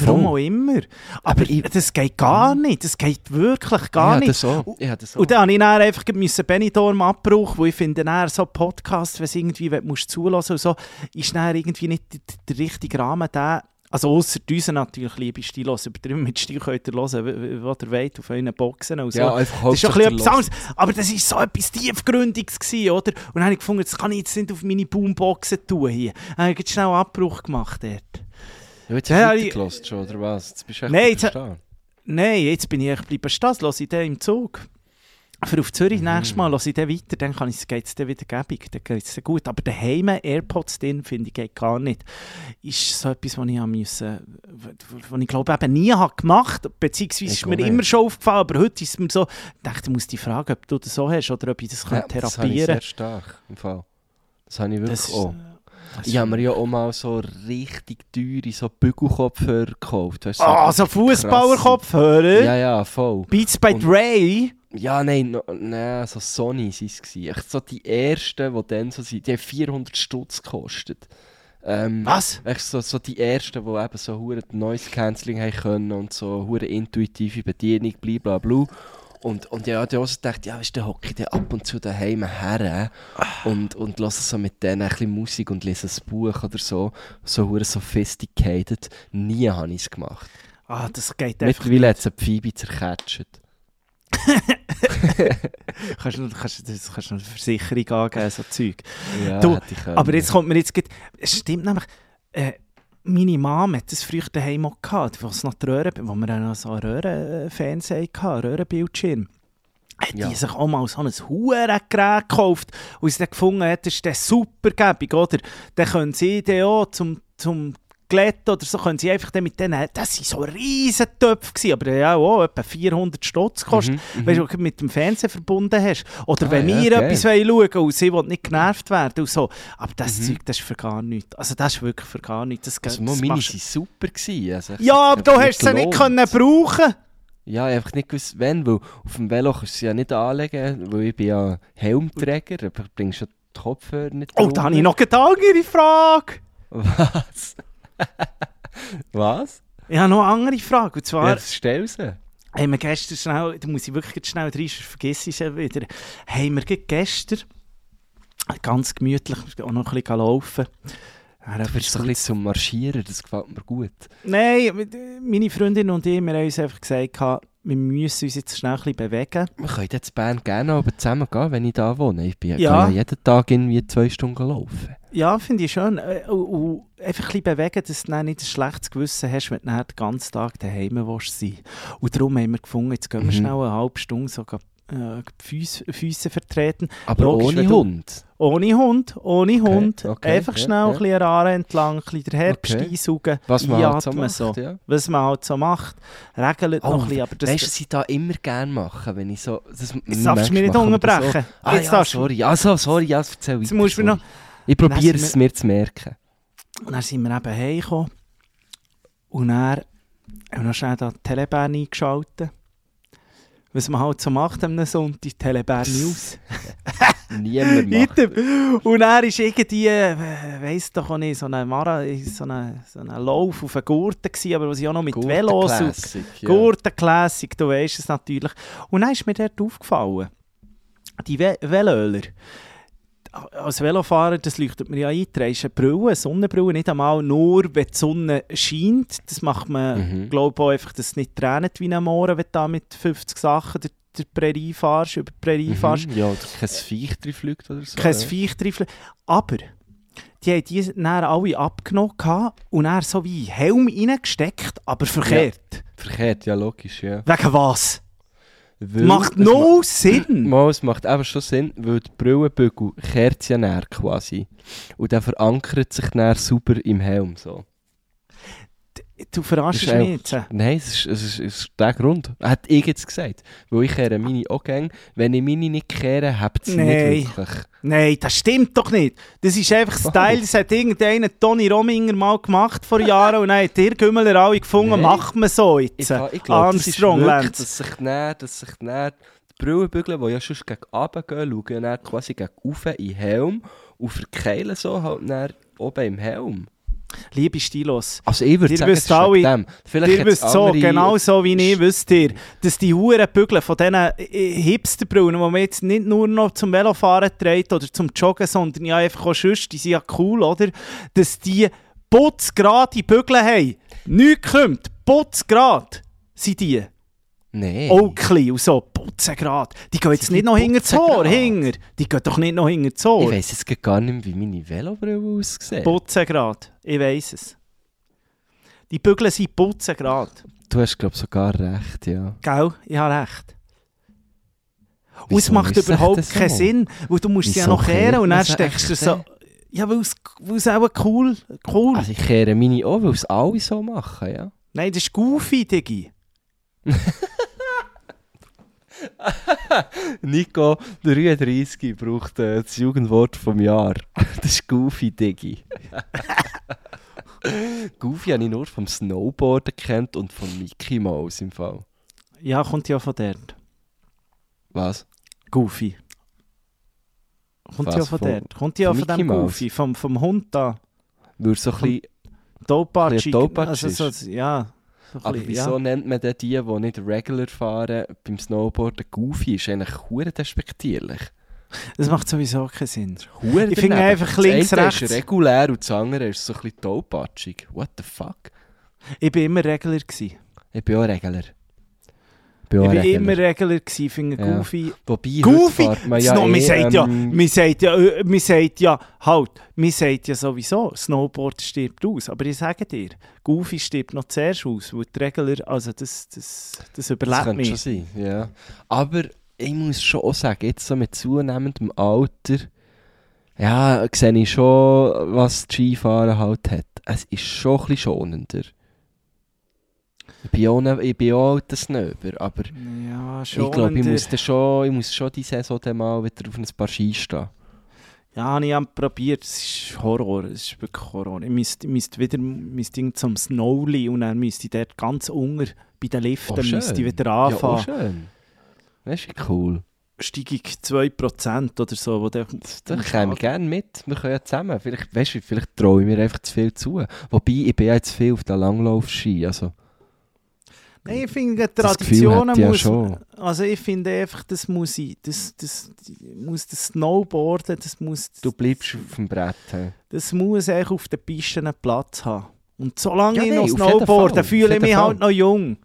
Warum auch immer. Aber, Aber ich- das geht gar nicht. Das geht wirklich gar ich nicht. Das auch. Ich das auch. Und dann habe ich dann einfach müssen Benidorm abbruch, wo ich finde, dann so Podcast, wenn es irgendwie wenn musst zulassen und so, ist dann irgendwie nicht der, der richtige Rahmen da. Also außer unseren natürlich, liebe Stilos, übertrieben mit Stil könnt ihr hören, was ihr wollt, auf euren Boxen und so. ja, einfach Das ist schon ein Hauptsache bisschen etwas der anderes. Aber das war so etwas Tiefgründiges, gewesen, oder? Und dann habe ich gefunden, das kann ich jetzt nicht auf meine Boomboxen tun hier. Dann habe ich schnell Abbruch gemacht dort. Ja, jetzt Ja, hast du ich- weitergelassen schon, oder was? Jetzt bist du echt Nein, jetzt- Nein, jetzt bin ich echt bleiben stehen, höre ich dann im Zug. Für auf Zürich Mhm. nächstes Mal höre ich dann weiter, dann kann ich, geht es dann wieder gäbig, dann geht es gut. Aber daheim AirPods drin, finde ich, geht gar nicht. Ist so etwas, was ich haben müssen, was ich glaube eben nie habe gemacht, beziehungsweise Ich ist mir nicht. immer schon aufgefallen, aber heute ist es mir so, ich dachte, ich muss dich fragen, ob du das so hast oder ob ich das Ja, kann das habe ich sehr stark, im Fall. Das habe ich wirklich Das auch. Ich habe mir ja auch mal so richtig teure so Bügelkopfhörer gekauft. Weißt, du, Ah, so Fußballerkopfhörer? Ja, ja, voll. Beats by Dre? Ja, nein, no, nein so Sony waren es. Echt so die ersten, die dann so sind, die haben 400 Stutz gekostet. Ähm, Was? Echt so, so die ersten, die eben so hure Noise Cancelling haben können und so hure intuitive Bedienung, blablabla. Und, und ja, die also gedacht, ja, weißt du, dann hocke ich ab und zu daheim her und, und höre so mit denen ein bisschen Musik und lese ein Buch oder so. So hure sophisticated. Nie habe ich es gemacht. Ah, das geht einfach Mittlerweile hat es eine Phoebe zerketscht. kannst du, kannst, du- das kannst eine Versicherung angeben, so Zeug. Ja, Du. Aber jetzt kommt mir jetzt... grad- Es stimmt nämlich... Äh, meine Mom hat das früher daheim auch gehabt, wo noch die Röhren, wo wir noch so einen Röhrenfernseher hatten, Röhrenbildschirm. Hat Ja. die sich auch mal so ein Hurengerät gekauft und sie dann gefunden hat, das ist dann super gäbig, oder? Dann können sie dann auch zum, zum glätten oder so, können sie einfach dann mit denen, das waren so riesen Töpfe, gewesen, aber ja auch etwa 400 Stutz gekostet, Mhm, weißt du, mit dem Fernsehen verbunden hast. Oder Ah, wenn ja, wir geil. etwas wollen schauen und sie will nicht genervt werden und so. Aber das Mhm. Zeug, das ist für gar nichts. Also das ist wirklich für gar nichts. Das, Also, das meine waren super. Gewesen. Also, ja, aber du hast sie nicht können brauchen Ja, einfach nicht gewusst, wenn, weil auf dem Velo kannst du sie ja nicht anlegen, weil ich bin ja Helmträger, aber bringst ja die Kopfhörer nicht Oh, da habe ich noch eine andere Frage. Was? Was? Ich habe noch eine andere Frage. Und zwar, das stell sie. haben wir gestern schnell, da muss ich wirklich jetzt schnell rein, sonst vergiss ich es wieder. Haben wir gestern ganz gemütlich auch noch ein bisschen laufen. Du bist so ein bisschen zum Marschieren, das gefällt mir gut. Nein, meine Freundin und ich, wir haben uns einfach gesagt, wir müssen uns jetzt schnell ein bisschen bewegen. Wir können jetzt Bern gerne aber zusammen gehen, wenn ich da wohne. Ich bin ja, gehe ja jeden Tag irgendwie zwei Stunden laufen. Ja, finde ich schön. Äh, Und, einfach ein bisschen bewegen, dass du nicht ein schlechtes Gewissen hast, wenn du den ganzen Tag daheim willst sein Und darum haben wir gefunden, jetzt gehen wir Mhm. schnell eine halbe Stunde so äh, Füße, Füße vertreten. Aber Logisch, ohne Hund. Ohne Hund, ohne Hund. okay, einfach ja, schnell ein bisschen Rare entlang, ein bisschen den Herbst Okay. einsaugen, Was man halt so macht, so. ja. Was man halt so macht. Regelt Oh, noch ein bisschen, aber das, weißt du, was ich da immer gerne mache, wenn ich so... Das, jetzt darfst du mich nicht unterbrechen. Ah, jetzt ja, sorry. Also, sorry, ja, erzähl Jetzt musst sorry. noch... Ich probiere es mir zu merken. Und dann sind wir eben heimgekommen. Und dann haben wir noch schnell da die Telebahn eingeschaltet. Was man halt so macht am Sonntag, die Telebahn aus. Niemand macht. Und er ist irgendwie, äh, weiss doch auch nicht, so ein Mara, so ein so Lauf auf den Gurten gewesen, aber was ich auch noch mit Gurten Velos Classic, ja. Gurten Classic, du weißt es natürlich. Und dann ist mir dort aufgefallen, die Ve Velöler, als Velofahrer, das leuchtet mir ja ein, trägst eine Brille, eine Sonnenbrille, nicht einmal nur, wenn die Sonne scheint. Das macht man, Mhm. glaube ich, auch einfach, dass es nicht tränet wie am Morgen, wenn du da mit 50 Sachen der, der Prärie fahrst, über die Prärie. Mhm. Ja, oder kein Viech drin fliegt oder so. Kein ja. Viech drin. Aber die haben die dann alle abgenommen und dann so wie Helm reingesteckt, aber verkehrt. Verkehrt, ja, logisch, ja. Wegen was? Weil Macht no Sinn. Mal, es macht eben schon Sinn, weil die Brillenbügel kehrt ja näher quasi. Und der verankert sich näher sauber im Helm. So. Du verarschst Das mich jetzt. Nein, es ist, es, ist, es ist der Grund. Hat ich jetzt gesagt. Weil ich kehre meine auch gerne. Wenn ich meine nicht kehre, habt sie Nein. nicht wirklich. Nein, das stimmt doch nicht. Das ist einfach Style, das hat irgendeiner Toni Rominger mal gemacht vor Jahren und dann hat der Gümmeler alle gefunden, Nein. macht man so jetzt. Ich, ich glaube, das Armstrong, wirklich, Lance. dass sich näher, dass sich näher die Brillenbügel, die ja schon gegen runter gehen, schauen dann quasi gegen rauf in den Helm und verkeilen so halt näher oben im Helm. Liebe Stilos, Also ich würde sagen, wisst alle- dem. Vielleicht ihr wisst so, genau so wie ich, wisst ihr, dass die huren Bügel von diesen äh, Hipsterbrillen, die man jetzt nicht nur noch zum Velofahren trägt oder zum Joggen, sondern ja einfach auch sonst, die sind ja cool, oder? Dass die putzgerade Bügel haben. Nichts kommt, putzgerade sind die. Nein. Oakley und so, putzengrad. Die gehen jetzt nicht die noch hinter das Ohr, hinger. Die gehen doch nicht noch hinter das Ich weiss jetzt gar nicht, wie meine Velobrille aussieht. Putzengrad, ich weiss es. Die Bügel sind putzengrad. du hast, glaube ich, sogar recht, ja. Gell? Ich habe recht. Und es Wieso macht überhaupt so? keinen Sinn, weil du musst sie ja Wieso noch kehren und dann steckst du so... Ja, weil es, auch cool... cool. Also ich kehre meine auch, weil es alle so machen, ja. Nein, das ist goofy, Diggi. Nico 33 braucht äh, das Jugendwort vom Jahr. das ist Goofy Diggi. Goofy habe ich nur vom Snowboarden kennt und von Mickey Mouse im Fall. Ja, kommt ja von dort. Was? Goofy. Kommt Was, ja von von- dort. Kommt ja von von, dem Mouse? Goofy, vom, vom Hund da. Würde so ein bisschen, Doparchik Also, so, ja. Aber bisschen, wieso ja. nennt man denn die, die nicht regular fahren, beim Snowboarden Goofy? Ist eigentlich hure despektierlich. Das macht sowieso keinen Sinn. Hure Ich finde einfach Das links, eine rechts. ist regulär und das andere ist so ein bisschen taubpatschig. What the fuck? Ich bin immer Regler. Gewesen. Ich bin auch Regler. Bin auch Ich bin Regler. immer Regler. Gewesen. Finde Ja. Goofy... Wobei, Goofy! man Das ja man, eh, sagt ja, ähm, man sagt ja, äh, man sagt ja, halt, man sagt ja sowieso, Snowboard stirbt aus. Aber ich sage dir, Goofy stirbt noch zuerst aus, weil die Regler, also das, das, das Das überlebt könnte schon mich. sein, ja. Aber ich muss schon auch sagen, jetzt so mit zunehmendem Alter, ja, sehe ich schon, was das Skifahren halt hat. es ist schon ein bisschen schonender. Ich bin auch, ne- ich bin auch alter Snöber, aber Ja, schon. ich glaube, ich muss, schon, ich muss schon die Saison dann mal wieder auf ein paar Ski stehen. Ja, ich habe probiert. Es ist Horror. Es ist wirklich Horror. Ich müsste, ich müsste wieder müsste zum Snowli und dann müsste ich dort ganz unter bei den Liften Oh, müsste ich wieder Ja, auch anfangen. schön. Du, wie cool. Steigung 2% oder so. Wo der, Da käme ich gerne mit. Wir können ja zusammen. Vielleicht, weißt du, vielleicht traue ich mir einfach zu viel zu. Wobei, ich bin ja jetzt viel auf der Langlaufski. Also, ich finde, Traditionen ja muss... schon. Also ich finde einfach, das muss ich... Das, das, muss das Snowboarden, das muss... du bleibst auf dem Brett. hä? Das muss eigentlich auf den Pisten einen Platz haben. Und solange Ja, ich nein, noch Snowboarden, Fall, fühle ich mich jeden halt noch jung.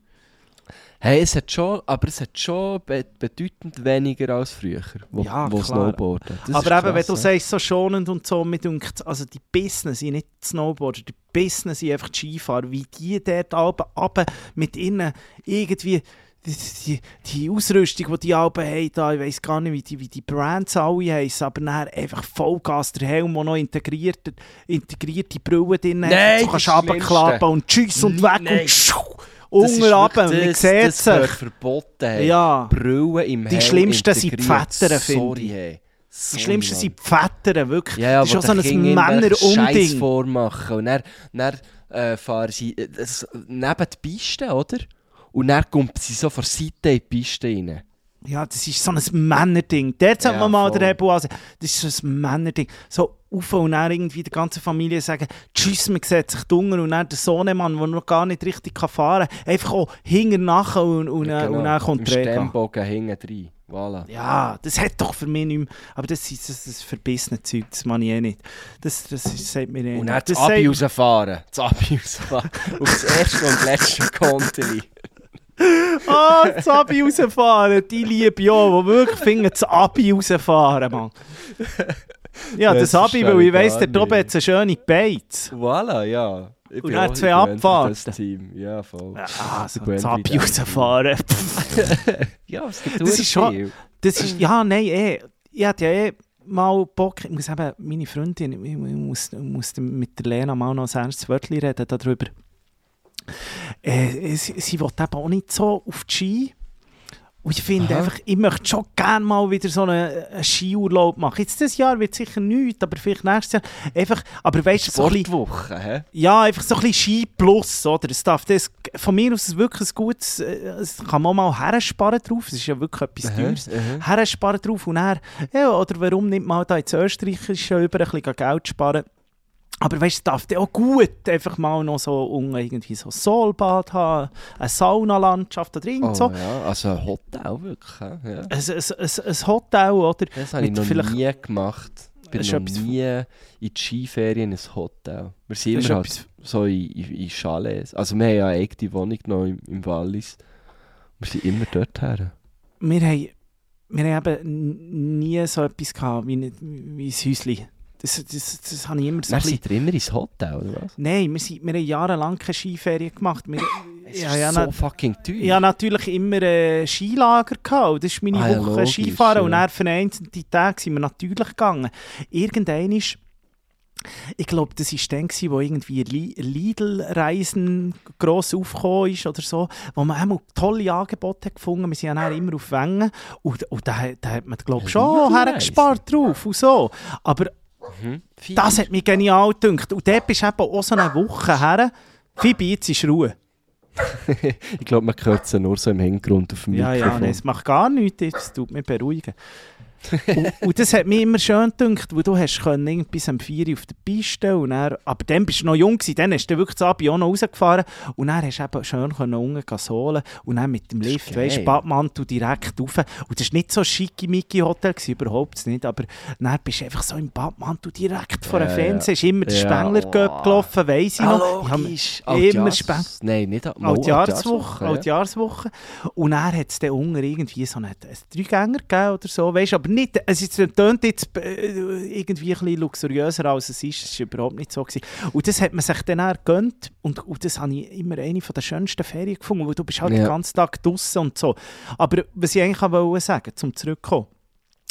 Hey, es hat schon, aber es hat schon be bedeutend weniger als früher, wo, Ja, wo. Snowboarden. Das Aber eben, wenn du sagst, so schonend und so, dunkt, also die Business sind nicht die Snowboarder, die Business sind einfach die Skifahrer, wie die dort runter, mit ihnen irgendwie die, die, die Ausrüstung, die die Alben haben, da, ich weiß gar nicht, wie die, wie die Brands alle heißen, aber dann einfach Vollgas, der Helm, der noch integriert, integrierte Brille drin hat, Nein, so kannst runterklappen und tschüss und weg Nein. und schuh, unten man das- sieht das gehört sich. verboten. Ja. Brillen im Die schlimmsten sind die. Väter, finde Sorry, ich. hey. Die Sorry, Schlimmsten Mann. sind die Väter, wirklich. Ja, ja, das ist auch so ein Männerunding. vormachen. Und dann, dann äh, fahren sie äh, neben die Piste, oder? Und dann kommt sie so von Seite in die Piste rein. Ja, das ist so ein Männerding. Dort sollte Ja, man mal voll. den Rebel ansehen. Das ist so ein Männerding. So auf und dann irgendwie der ganzen Familie sagen, tschüss, man sieht sich dunkel und dann der Sohnemann, der noch gar nicht richtig kann fahren kann, einfach auch hinten nachher und, und, Ja, und dann kommt Im der. Stemmbogen hinten rein. Voilà. Ja, das hat doch für mich nicht mehr. Aber das ist das, das verbissene Zeug, das mache ich eh nicht. Das, das ist, sagt mir eh Und nicht. dann das Abi rausfahren. Das Abi rausfahren. Auf das erste und letzte Konterli. Ah, das Abi rausfahren, die liebe auch, die wirklich finden, das Abi rausfahren, Mann. Ja, Das das Abi, weil ich weiss, der ich gar hat eine schöne Beiz. Voilà, ja. Ich Und dann auch- zwei ich Abfahrten. Team. Ja, voll. Ah, so Ich ein rausfahren. Ja, es gibt Das ist schon-. Das ist, ja, nein, eh. Ich hatte ja eh mal Bock, ich muss eben, meine Freundin, ich, ich muss, ich muss mit der Lena mal noch ein ernstes Wörtchen reden darüber. Äh, sie, sie will eben auch nicht so auf die Ski. Und ich finde Aha. einfach, ich möchte schon gerne mal wieder so einen, einen Skiurlaub machen. Jetzt dieses Jahr wird sicher nichts, aber vielleicht nächstes Jahr. Einfach, aber weißt du, so ein bisschen, hä? ja, einfach so ein bisschen Ski plus, oder? Es darf das, von mir aus ist es wirklich ein gutes, äh, es kann man mal hersparen drauf, es ist ja wirklich etwas Teures. aha. Hersparen drauf und dann, ja, oder warum nicht mal da ins Österreichische über ein bisschen Geld sparen. Aber weißt du, es darf auch gut einfach mal noch so unten irgendwie so ein Solbad haben, eine Saunalandschaft oder irgend Oh, so. ja, also ein Hotel wirklich, ja. Ein, ein, ein, Hotel, oder? Das habe ich noch vielleicht- nie gemacht. Ich bin noch etwas- nie in die Skiferien in ein Hotel. Wir sind immer halt etwas- so in, in, in Chalets. Also wir haben ja eine eigene Wohnung noch im, im Wallis. Wir sind immer dort her. Wir haben, wir haben eben nie so etwas gehabt wie, wie ein Häuschen. Das, das, das habe ich immer so Dann ein bisschen... seid ihr immer ins Hotel, oder was? Nein, wir, sind, wir haben jahrelang keine Skiferien gemacht. Wir, Es ist ja, so fucking teuer. Ich hatte natürlich immer äh, Skilager. Gehabt. und Das ist meine Ah, ja, Woche logisch, Skifahren. Und ja. dann für einzelne Tage sind wir natürlich gegangen. Irgendein ist, ich glaube, das war dann, wo irgendwie Li- Lidl-Reisen gross aufgekommen ist oder so, wo man einmal tolle Angebote hat gefunden Wir sind ja dann immer auf Wengen. Und, und da, da hat man, glaube ich, schon hergespart drauf. Und so. Aber Mhm. Das hat mich genial gedacht. Und dort bist du eben auch so eine Woche her. Phoebe, jetzt ist Ruhe. ich glaube, man hört es nur so im Hintergrund auf dem Ja, ja, Mikrofon. nein, es macht gar nichts, das tut mich beruhigen. Und, und das hat mich immer schön gedacht, wo du hast können, bis um 4 Uhr auf der Piste und dann, aber dann bist du noch jung gewesen, dann hast du wirklich das Abi auch noch rausgefahren und dann hast du eben schön können unten sohlen und dann mit dem Lift, weißt. Badmantel direkt rauf und das war nicht so ein schicki Hotel, gewesen, überhaupt nicht, aber dann bist du einfach so im Badmantel direkt vor dem Ja, Fernseher, ist immer der Ja, Spengler oh. gelaufen, weiss ich noch. Ich hab- logisch. immer Altjahrs- Speng- Nein, nicht Al- mal Altjahreswoche, ja. Altjahreswoche. Und dann hat es dann unten irgendwie so einen, einen Dreigänger gegeben oder so, weißt, aber nicht, es ist, tönt jetzt äh, irgendwie ein bisschen luxuriöser als es ist, es war überhaupt nicht so. Gewesen. Und das hat man sich dann auch gegönnt und, und das habe ich immer eine von der schönsten Ferien gefunden, weil du bist halt Ja. den ganzen Tag draußen und so. Aber was ich eigentlich auch wollte sagen, zum zurückkommen,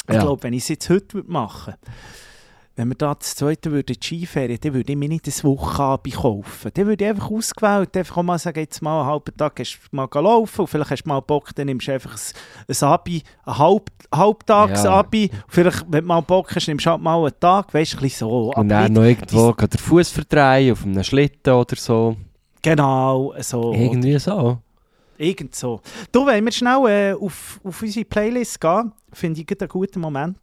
ich Ja. glaube, wenn ich es jetzt heute würde machen wenn wir da das zweite würden Skiferien, dann würde ich mir nicht das Wochenabend kaufen. Dann würde ich einfach ausgewählt, einfach auch mal sagen, jetzt mal einen halben Tag hast du mal laufen und vielleicht hast du mal Bock, dann nimmst du einfach ein, ein Abi, ein Halb, Halbtags-Abi. Ja. Vielleicht, wenn du mal Bock hast, nimmst du halt mal einen Tag, weißt du, ein bisschen so. Und dann noch irgendwo den Fuß verdrehen auf einem Schlitten oder so. Genau, so. Irgendwie so. Irgend so. Du, wollen wir schnell äh, auf, auf unsere Playlist gehen? Finde ich einen guten Moment.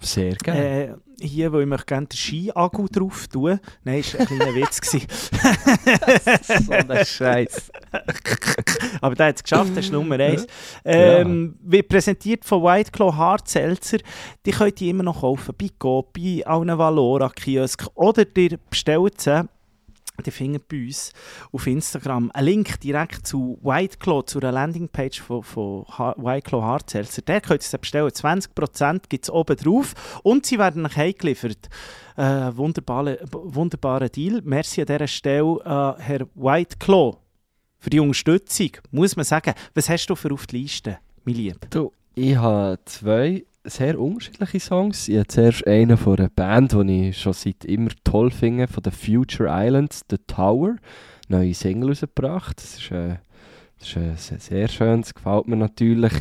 Sehr gerne. Äh, hier, weil ich gerne den Ski-Akku drauf tun. Nein, das war ein kleiner Witz. so ein Scheiß. Aber der hat es geschafft, das ist Nummer eins. Ähm, Wird präsentiert von White Claw Hard Seltzer. Die könnt ihr immer noch kaufen. Bei Coop, bei allen Valora-Kiosk. Oder ihr bestellt sie. Die findet bei uns auf Instagram einen Link direkt zu White Claw, zu einer Landingpage von, von Ha- White Claw Hard Seltzer. Der könnt ihr bestellen. 20% gibt es oben drauf. Und sie werden euch heimgeliefert. Äh, wunderbarer, wunderbarer Deal. Merci an dieser Stelle, äh, Herr White Claw für die Unterstützung, muss man sagen. Was hast du für auf die Liste, mein Lieb? Du, ich habe zwei sehr unterschiedliche Songs. Ich habe zuerst einen von einer Band, die ich schon seit immer toll finde, von den Future Islands, The Tower. Neue Single rausgebracht. Das ist, äh, das ist äh, sehr, schön, das gefällt mir natürlich,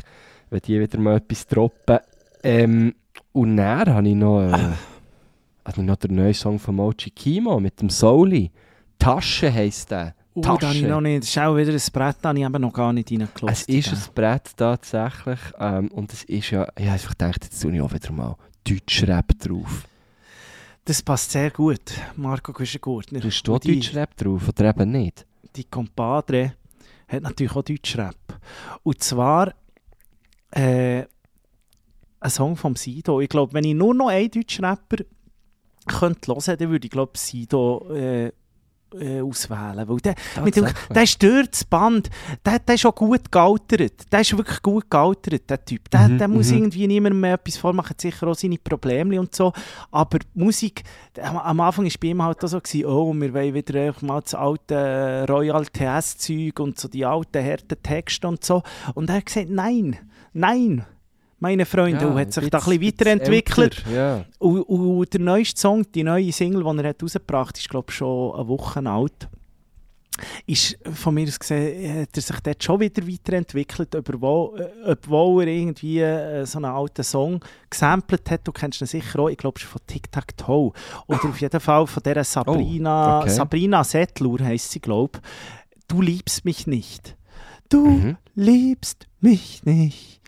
wenn die wieder mal etwas droppen. Ähm, und dann habe ich noch, äh, ich noch den neuen Song von Mochi Kimo mit dem Souli. Tasche heisst der. Uh, da habe ich noch nicht. Das ist auch wieder ein Brett, da habe ich eben noch gar nicht reingelassen. Es ist ein Brett tatsächlich. Ähm, und es ist ja, ich habe einfach gedacht, jetzt tue ich auch wieder mal Deutschrap drauf. Das passt sehr gut, Marco Güschen-Gurtner. Hast du die, Deutschrap drauf oder eben nicht? die Compadre hat natürlich auch Deutschrap. Und zwar äh, ein Song vom Sido. Ich glaube, wenn ich nur noch einen Deutschrapper könnte hören, dann würde ich glaube Sido äh, äh, auswählen. Weil der, mit dem, der stört das Band. Der, der ist auch gut gealtert. Der ist wirklich gut gealtert, der Typ. Der, Mhm, der muss mhm. irgendwie niemandem mehr etwas vormachen. Hat sicher auch seine Probleme und so. Aber Musik, am, Anfang war bei ihm halt auch so, gewesen, oh, wir wollen wieder mal das alte äh, Royal TS-Zeug und so die alten, harten Texte und so. Und er hat gesagt, nein, nein. Meine Freunde, und hat sich da ein bisschen weiterentwickelt. Ja. Und, und der neueste Song, die neue Single, die er hat rausgebracht hat, ist glaube ich schon eine Woche alt. Ist von mir aus gesehen, hat er sich dort schon wieder weiterentwickelt, obwohl, äh, obwohl er irgendwie äh, so einen alten Song gesampelt hat. Du kennst ihn sicher auch, ich glaube, von Tic Tac Toe. Oder auf jeden Fall von dieser Sabrina, Oh, okay. Sabrina Settler heisst sie, glaube ich. Du liebst mich nicht. Du Mhm. liebst mich nicht.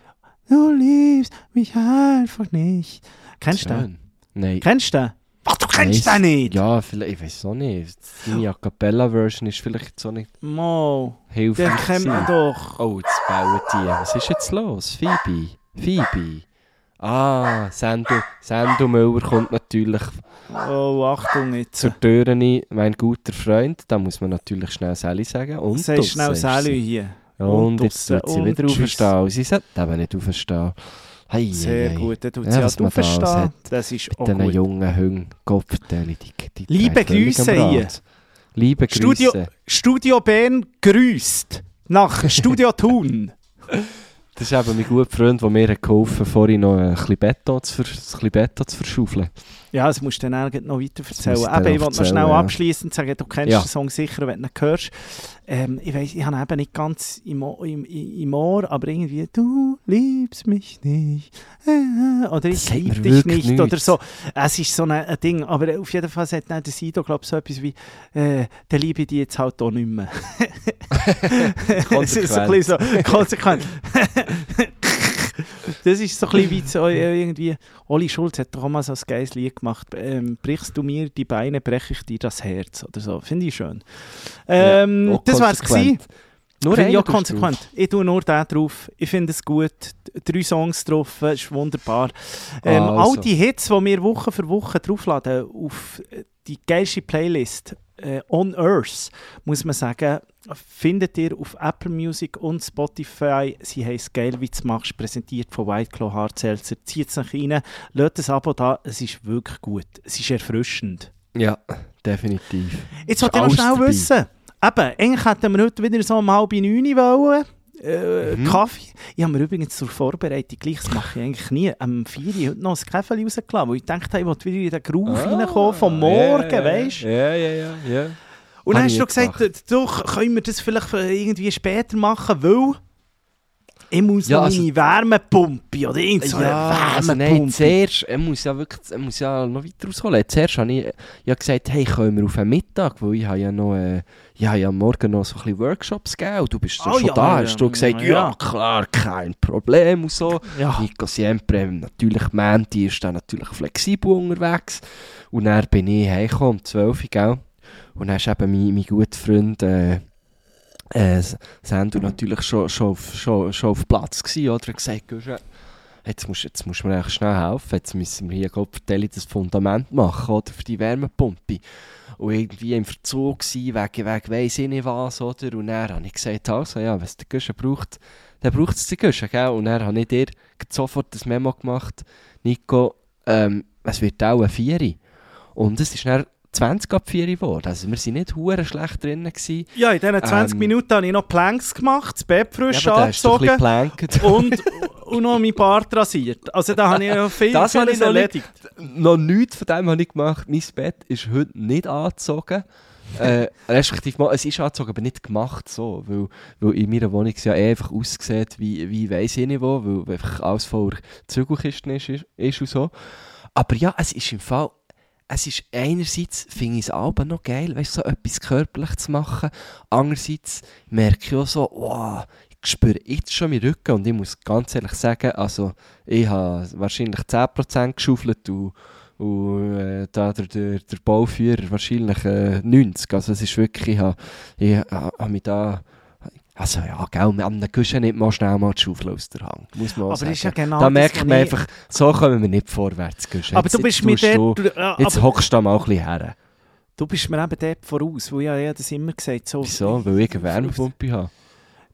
Du liebst mich einfach nicht. Kennst du den? Nein. Kennst du den? Ach, du kennst den nicht? Ja, vielleicht, ich weiß auch nicht. Deine A Cappella-Version ist vielleicht so nicht Mo, hilfreich. den man gewesen. doch. Oh, jetzt bauen die. Was ist jetzt los? Phoebe? Phoebe? Ah, Sando, Sando Müller kommt natürlich Oh, Achtung jetzt. zur Tür rein, mein guter Freund. Da muss man natürlich schnell Sally sagen. Und draussen schnell Sally hier. Und Und jetzt tut sie wieder aufstehen. Sie sollte eben nicht aufstehen. Hei, Sehr hei. gut, dann tut Ja, sie halt aufstehen. hat. Das ist auch gut. jungen Hunden. Kopfteile, die, die Liebe Grüße hier. Liebe Studio, Grüße. Studio Bern grüßt nach Studio Thun. Das ist eben mein guter Freund, der mir hat geholfen vorhin noch ein bisschen Beton zu, ver ein bisschen Beton zu verschaufeln. Ja, das musst du dann eigentlich noch weiter erzählen. Eben, dann ich wollte noch schnell ja. abschließend sagen, du kennst Ja. den Song sicher, wenn du ihn hörst. Ähm, ich weiss, ich habe eben nicht ganz im, Ohr- im, im Ohr, aber irgendwie, du liebst mich nicht. äh, Oder ich liebe dich nicht. Oder nichts. so. Es ist so ein, ein Ding. Aber auf jeden Fall sagt dann der Sido, glaube ich, so etwas wie, äh, der liebe ich dich jetzt halt auch nicht mehr. Es ist so ein bisschen so konsequent. Das ist so ein bisschen wie so, äh, irgendwie, Oli Schulz hat doch auch mal so ein geiles Lied gemacht. Ähm, brichst du mir die Beine, breche ich dir das Herz oder so. Finde ich schön. Ähm, Ja, das gewesen. konsequent. Nur ich du konsequent. Ich tue nur den drauf. Ich finde es gut. Drei Songs drauf, ist wunderbar. Ähm, Also. All die Hits, die wir Woche für Woche draufladen auf die geilste Playlist äh, On Earth, muss man sagen, findet ihr auf Apple Music und Spotify. Sie heisst «Geil, wie du machst», präsentiert von White Claw Hard Seltzer. Zieht es nach rein, lasst ein Abo da. Es ist wirklich gut. Es ist erfrischend. Ja, definitiv. Jetzt wollte ich noch schnell dabei. wissen. Eben, eigentlich hätten wir heute wieder so um halb neun wollen. Äh, Mhm. Kaffee. Ich habe mir übrigens zur Vorbereitung, gleich, das mache ich eigentlich nie, am 4 Uhr heute noch ein Käfer rausgelassen, weil ich dachte, ich wollte wieder in den Groove reinkommen vom Morgen, Ah, weißt du? Ja, ja, ja. ja. Und dann hast du gesagt, du, können wir das vielleicht irgendwie später machen, weil ich muss Ja, also- meine Wärmepumpe oder irgend so eine also nein, Wärmepumpe. zuerst, er muss ja wirklich, er muss ja noch weiter ausholen. Zuerst habe ich ja gesagt, hey, können wir auf einen Mittag, weil ich habe ja noch, äh, ich habe ja morgen noch so ein bisschen Workshops gegeben du bist ja Oh schon ja, da, ja, hast du gesagt, ja. ja, klar, kein Problem und so. ja. Nico Siempre, natürlich, Mandy ist dann natürlich flexibel unterwegs und dann bin ich heimgekommen um 12 Uhr, gell? Und dann ist eben mein, mein guter Freund, äh, äh, Sandu natürlich schon, schon, auf, schon, schon auf Platz gewesen, oder? Er gesagt, «Guschen, jetzt musst, jetzt musst du mir eigentlich schnell helfen, jetzt müssen wir hier Gott vertellen, das Fundament machen, oder? Für die Wärmepumpe. Und irgendwie im Verzug wegen, wegen weiss ich nicht was, oder? Und dann habe ich gesagt, also ja, wenn es der Guschen braucht, dann braucht es den Guschen, gell? Und dann habe ich dir sofort das Memo gemacht, Nico, ähm, es wird auch ein Vieri. Und es ist dann 20 ab 4 geworden. Also wir waren nicht hure schlecht drinnen. Gewesen. ja, in diesen 20 Ähm, Minuten habe ich noch Planks gemacht, das Bett frisch Ja, angezogen und, und noch mein Bart rasiert. Also da habe ich ja viel, Das habe ich vieles noch nicht- erledigt. noch nichts von dem habe ich gemacht. Mein Bett ist heute nicht angezogen. äh, respektive, es ist angezogen, aber nicht gemacht so. Weil, weil in meiner Wohnung es ja eh einfach aussieht, wie, wie weiss ich nicht wo, weil einfach alles voller Zügelkisten ist, ist, ist und so. Aber ja, es ist im Fall, es ist einerseits, finde ich es aber noch geil, weißt, so etwas körperlich zu machen. Andererseits merke ich auch so, wow, ich spüre jetzt schon meinen Rücken und ich muss ganz ehrlich sagen, also ich habe wahrscheinlich 10% geschaufelt und, und äh, der, der, der Bauführer wahrscheinlich äh, 90. Also es ist wirklich, ich habe, ich habe mich da, also ja, gell, an einem Guschen nicht mal schnell mal die Schaufel aus der Hand, muss man auch Aber sagen. ist ja genau da merkt man ich- einfach, so kommen wir nicht vorwärts, Guschen. Aber Jetzt- du bist mir dort... Du, ja, jetzt hockst du da mal ein bisschen her. du bist mir eben dort voraus, weil ich ja das immer gesagt so... Wieso? Weil ich eine Wärmepumpe habe.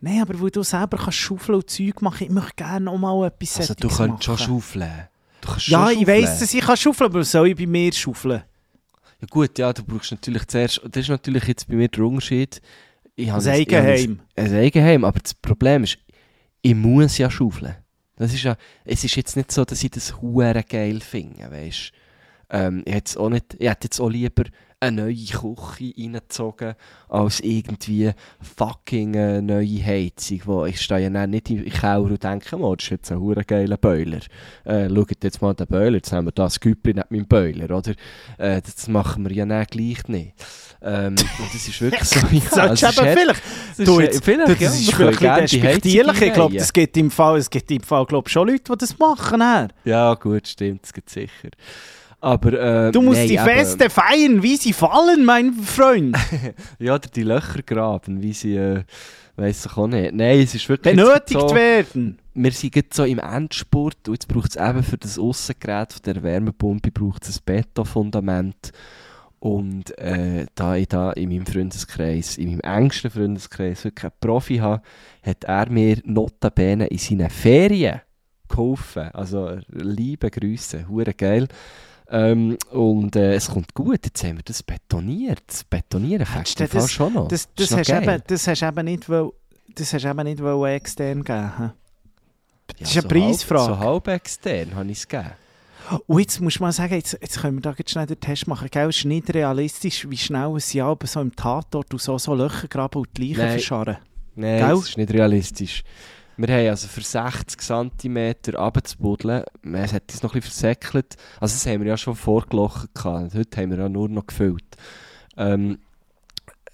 Nein, aber weil du selber kannst schaufeln und Zeug machen, ich möchte gerne noch mal etwas Also du könntest schon schaufeln. Ja, ich weiss, dass ich kann schaufeln aber soll ich bei mir schaufeln? Ja gut, ja, du brauchst natürlich zuerst, das ist natürlich jetzt bei mir der Unterschied. Ich habe ein- Eigenheim. Ein, ein Eigenheim, aber das Problem ist, ich muss ja schaufeln. Das ist ja, es ist jetzt nicht so, dass ich das hure geil finde, weißt ähm, ich, hätte auch nicht, ich hätte jetzt auch lieber eine neue Küche reingezogen, als irgendwie fucking eine neue Heizung, wo ich stehe ja nicht im Keller und denke, oh, das ist jetzt ein hure geiler Boiler. Äh, schaut jetzt mal den Boiler, jetzt haben wir da das Güppli nicht meinem Boiler, oder? Äh, das machen wir ja dann gleich nicht. Ähm, und das ist wirklich so, ja, es ist eben vielleicht... es ist, Du, äh, jetzt, vielleicht, du, ja, das ist vielleicht ein bisschen despektierlich. Ich glaube, es gibt im Fall, es gibt im Fall glaub, schon Leute, die das machen. Ja, gut, stimmt, das gibt sicher. Aber, äh, Du musst nein, die Feste feiern, wie sie fallen, mein Freund. Ja, oder die Löcher graben, wie sie, äh, weiss ich auch nicht. Nein, es ist wirklich Benötigt so, werden. wir sind jetzt so im Endspurt und jetzt braucht es eben für das Aussengerät von der Wärmepumpe braucht es ein Betonfundament. Und äh, da ich da in meinem Freundeskreis, in meinem engsten Freundeskreis wirklich einen Profi habe, hat er mir notabene in seinen Ferien geholfen. Also liebe Grüße, hure geil. Ähm, und äh, es kommt gut, jetzt haben wir das betoniert. Das Betonieren fängt du im Fall das- schon noch. Das, Ist das, noch hast eben, das hast eben nicht, weil, das hast eben nicht extern geben. hä? Das ist Ja, eine so halb- Preisfrage. So halb extern habe ich es gegeben. Und jetzt muss man sagen, jetzt, jetzt können wir da jetzt schnell den Test machen. Gell? Es ist nicht realistisch, wie schnell es ja aber so im Tatort und so, so Löcher graben und die Leichen verscharren. Nein, Gell? das ist nicht realistisch. Wir haben also für 60 cm runterzubuddeln, es hat uns noch ein bisschen versäckelt, also das haben wir ja schon vorgelochen gehabt, heute haben wir ja nur noch gefüllt. Ähm,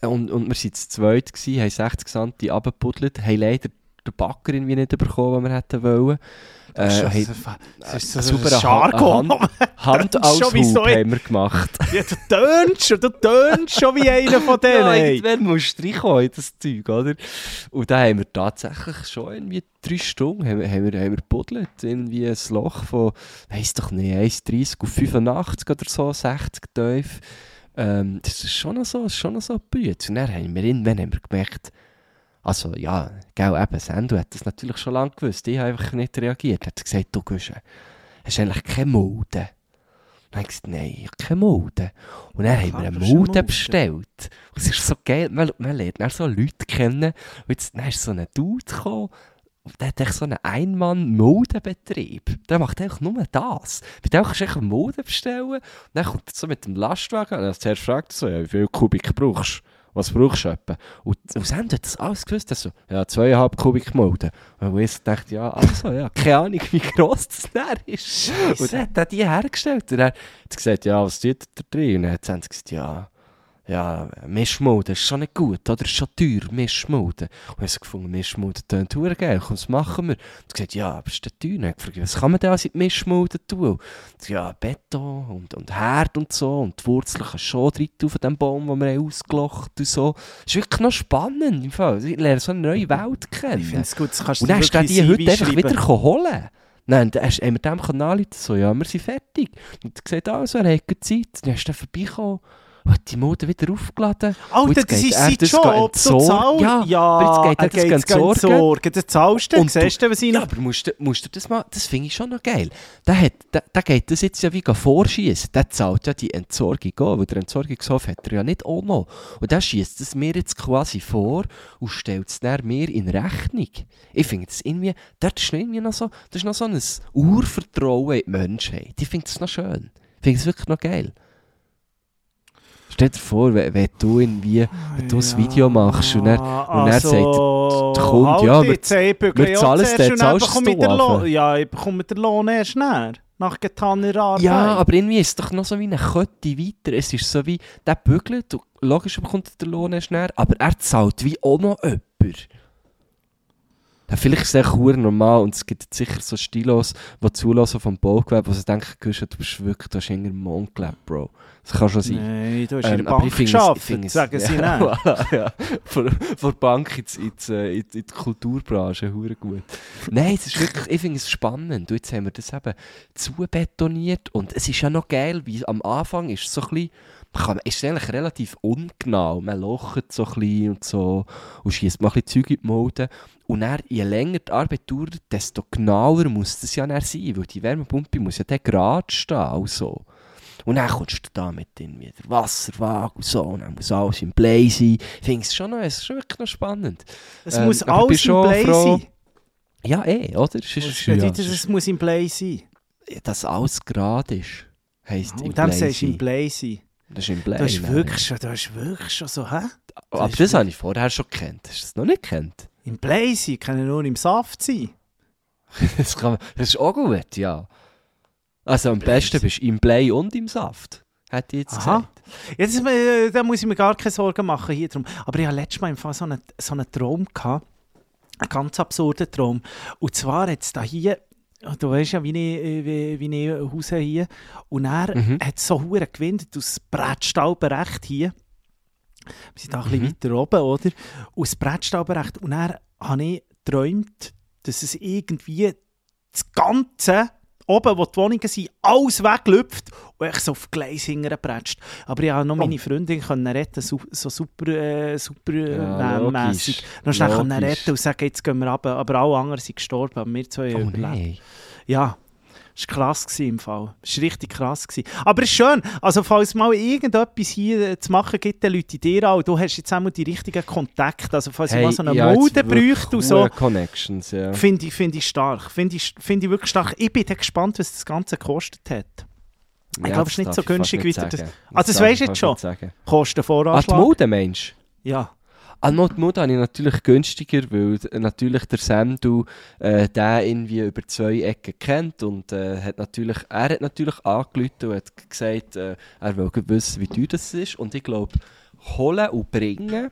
und, und wir waren zu zweit, gewesen, haben 60 cm runtergebuddelt, haben leider den Backer irgendwie nicht bekommen, den wir hätten wollen. Äh, Das haben ist so- das ist so ein Jargon. Hand- Handaushub Sowieso. haben wir gemacht. Ja, du tönst schon, du tönst schon wie einer von denen. Ja, irgendwann musst du reinkommen in das Zeug, oder? Und da haben wir tatsächlich schon irgendwie drei Stunden haben, haben wir, haben wir gebuddelt. Irgendwie ein Loch von, weiss doch nicht, 1,30 auf 85 oder so, 60 tief. Ähm, das ist schon noch so, ist schon noch so ein. Und dann haben wir irgendwann haben wir gemerkt, also ja, gell, eben, Sandu hat das natürlich schon lange gewusst. Ich habe einfach nicht reagiert. Er hat gesagt, du Guschen, hast eigentlich keine Mulde. Dann habe ich gesagt, nein, ich habe keine Mulde. Und dann haben wir eine Mulde bestellt. Und es ist so geil, man, man lernt dann so Leute kennen. Und jetzt, dann ist so ein Dude gekommen, und der hat echt so einen Ein-Mann-Modebetrieb. Der macht einfach nur das. Bei dem kannst du eine Mode bestellen. Und dann kommt er so mit dem Lastwagen. Und er zuerst fragt er so, ja, wie viel Kubik brauchst du? Was brauchst du etwa? Und aus dem hat das alles gewusst. Er so, ja, zweieinhalb Kubik Mode. Und ich dachte, ja, also, ja, keine Ahnung, wie gross das dann ist. Und dann hat er die hergestellt. Und er hat gesagt, ja, was tut er drin? Und dann hat sie gesagt, ja, ja, Mischmode ist schon nicht gut, oder? Ist schon teuer, Mischmode. Und ich habe gefunden, Mischmode tönt verdammt geil, komm, was machen wir? Und gesagt, ja, aber ist das teuer? Ich gefragt, was kann man denn alles in die Mischmode tun? Und ja, Beton und, und Herd und so, und die Wurzeln kannst du schon drin tun von dem Baum, den wir ausgelocht und so. Das ist wirklich noch spannend, im Fall. Ich lerne so eine neue Welt kennen. Ich finde es gut, das kannst du Und dann hast du die heute einfach wieder holen Nein, dann hast- haben wir dem Kanal so, ja, wir sind fertig. Und er gesagt, also, er hat Zeit. Dann ist er vorbeigekommen hat die Mode wieder aufgeladen. Alter, jetzt das ist sein das Job, entsorgen. zahlst. Ja, ja aber jetzt geht er das geht's gehen entsorgen. entsorgen. Das zahlst du, Und siehst du, was ich Ja, aber musst du, musst du das mal, das finde ich schon noch geil. Der, hat, der, der geht das jetzt ja wie vorschießen. Der zahlt ja die Entsorgung auch, weil der Entsorgungshof hat er ja nicht auch noch. Und der schießt es mir jetzt quasi vor und stellt es dann mir in Rechnung. Ich finde das irgendwie, dort ist noch irgendwie noch so, das ist noch so ein Urvertrauen in die Menschheit. Ich finde das noch schön. Ich finde es wirklich noch geil. Stell dir vor, wenn, wenn du irgendwie, wenn du ein Video machst und dann, und sagt also, der Kunde, halt ja, wir- wir zahlen es dann zahlst ich du. Ja, ich bekomme den Lohn erst näher. Nach getaner Arbeit. Ja, aber irgendwie ist es doch noch so wie eine Kette weiter. Es ist so wie, der bügelt logisch bekommt er den Lohn erst näher, aber er zahlt wie auch noch jemand. Vielleicht ist es echt normal und es gibt sicher so Stilos, die zulassen vom Baugewerbe, wo sie denken, du bist wirklich, du hast in den Mond gelebt, Bro. Das kann schon sein. Nein, du hast in Ähm, der aber Bank gearbeitet, sagen sie ja, voilà, ja. Von, von der Bank ins, ins, äh, in, in die Kulturbranche, hure gut. Nein, es ist wirklich, ich finde es spannend. Und jetzt haben wir das eben zubetoniert und es ist ja noch geil, wie am Anfang ist es so ein bisschen, ist es eigentlich relativ ungenau. Man locht so ein bisschen und so und schießt mal ein bisschen Zeug in die Mode. Und dann, je länger die Arbeit dauert, desto genauer muss das ja dann sein, weil die Wärmepumpe muss ja dann gerade stehen und so. Und dann kommst du da mit irgendwie der Wasserwagen und so, und dann muss alles im Play sein. Ich finde es schon, noch, es ist schon wirklich noch spannend. Es Ähm, muss alles im Play froh- sein. Ja, eh, oder? Es ist, ja, bedeutet, es es ist, muss im Play sein. dass alles gerade ist, heisst im Und dem Play sagst du im. Play sein. Das ist im Play. Hast nein. wirklich schon, du hast wirklich schon so, hä? Aber ist das habe ich vorher schon gekannt. Hast du das noch nicht gekannt? Im Play sein, kann nur im Saft sein. Das, kann, das ist auch gut, ja. Also am besten bist du im Play und im Saft. Hätte ich jetzt Aha. gesagt. Jetzt, äh, da muss ich mir gar keine Sorgen machen hier drum. Aber ich hatte letztes Mal im Fall so einen, so einen Traum gehabt. Einen ganz absurden Traum. Und zwar jetzt da hier, du weißt ja, wie ich, äh, wie, wie ich Hause hier. Und er Mhm. hat so hure gewindet aus Brettstaubenrecht hier. Wir sind da ein bisschen Mhm. weiter oben, oder? Aus Brettstaubenrecht. Und dann habe ich geträumt, dass es irgendwie das Ganze oben, wo die Wohnungen sind, alles weglüpft und ich so auf die Gleise hinterbretscht. Aber ich konnte noch meine Freundin können retten, so, so super, äh, super äh, Ja, mässig. logisch. Noch schnell können retten und sagen, jetzt gehen wir runter. Aber alle anderen sind gestorben, aber wir zwei Oh überlebt. nein. Ja, das war krass im Fall. Das war richtig krass. Gewesen. Aber es ist schön, also falls mal irgendetwas hier äh, zu machen gibt, dann Leute dir auch. Du hast jetzt einmal die richtigen Kontakte. Also falls ich mal so eine ja, Mode bräuchte und so, Connections, ja. finde ich, find ich stark. Finde ich, find ich wirklich stark. Ich bin gespannt, was das Ganze gekostet hat. Ich Ja, glaube, es ist das nicht so günstig, du das-. Also, das darf weisst du jetzt nicht sagen. Ah, die. Mode meinst du? ja. Die Mode habe ich natürlich günstiger, weil natürlich der Sandu äh, den irgendwie über zwei Ecken kennt und äh, hat natürlich, er hat natürlich angerufen und hat gesagt, äh, er will wissen, wie teuer das ist und ich glaube, holen und bringen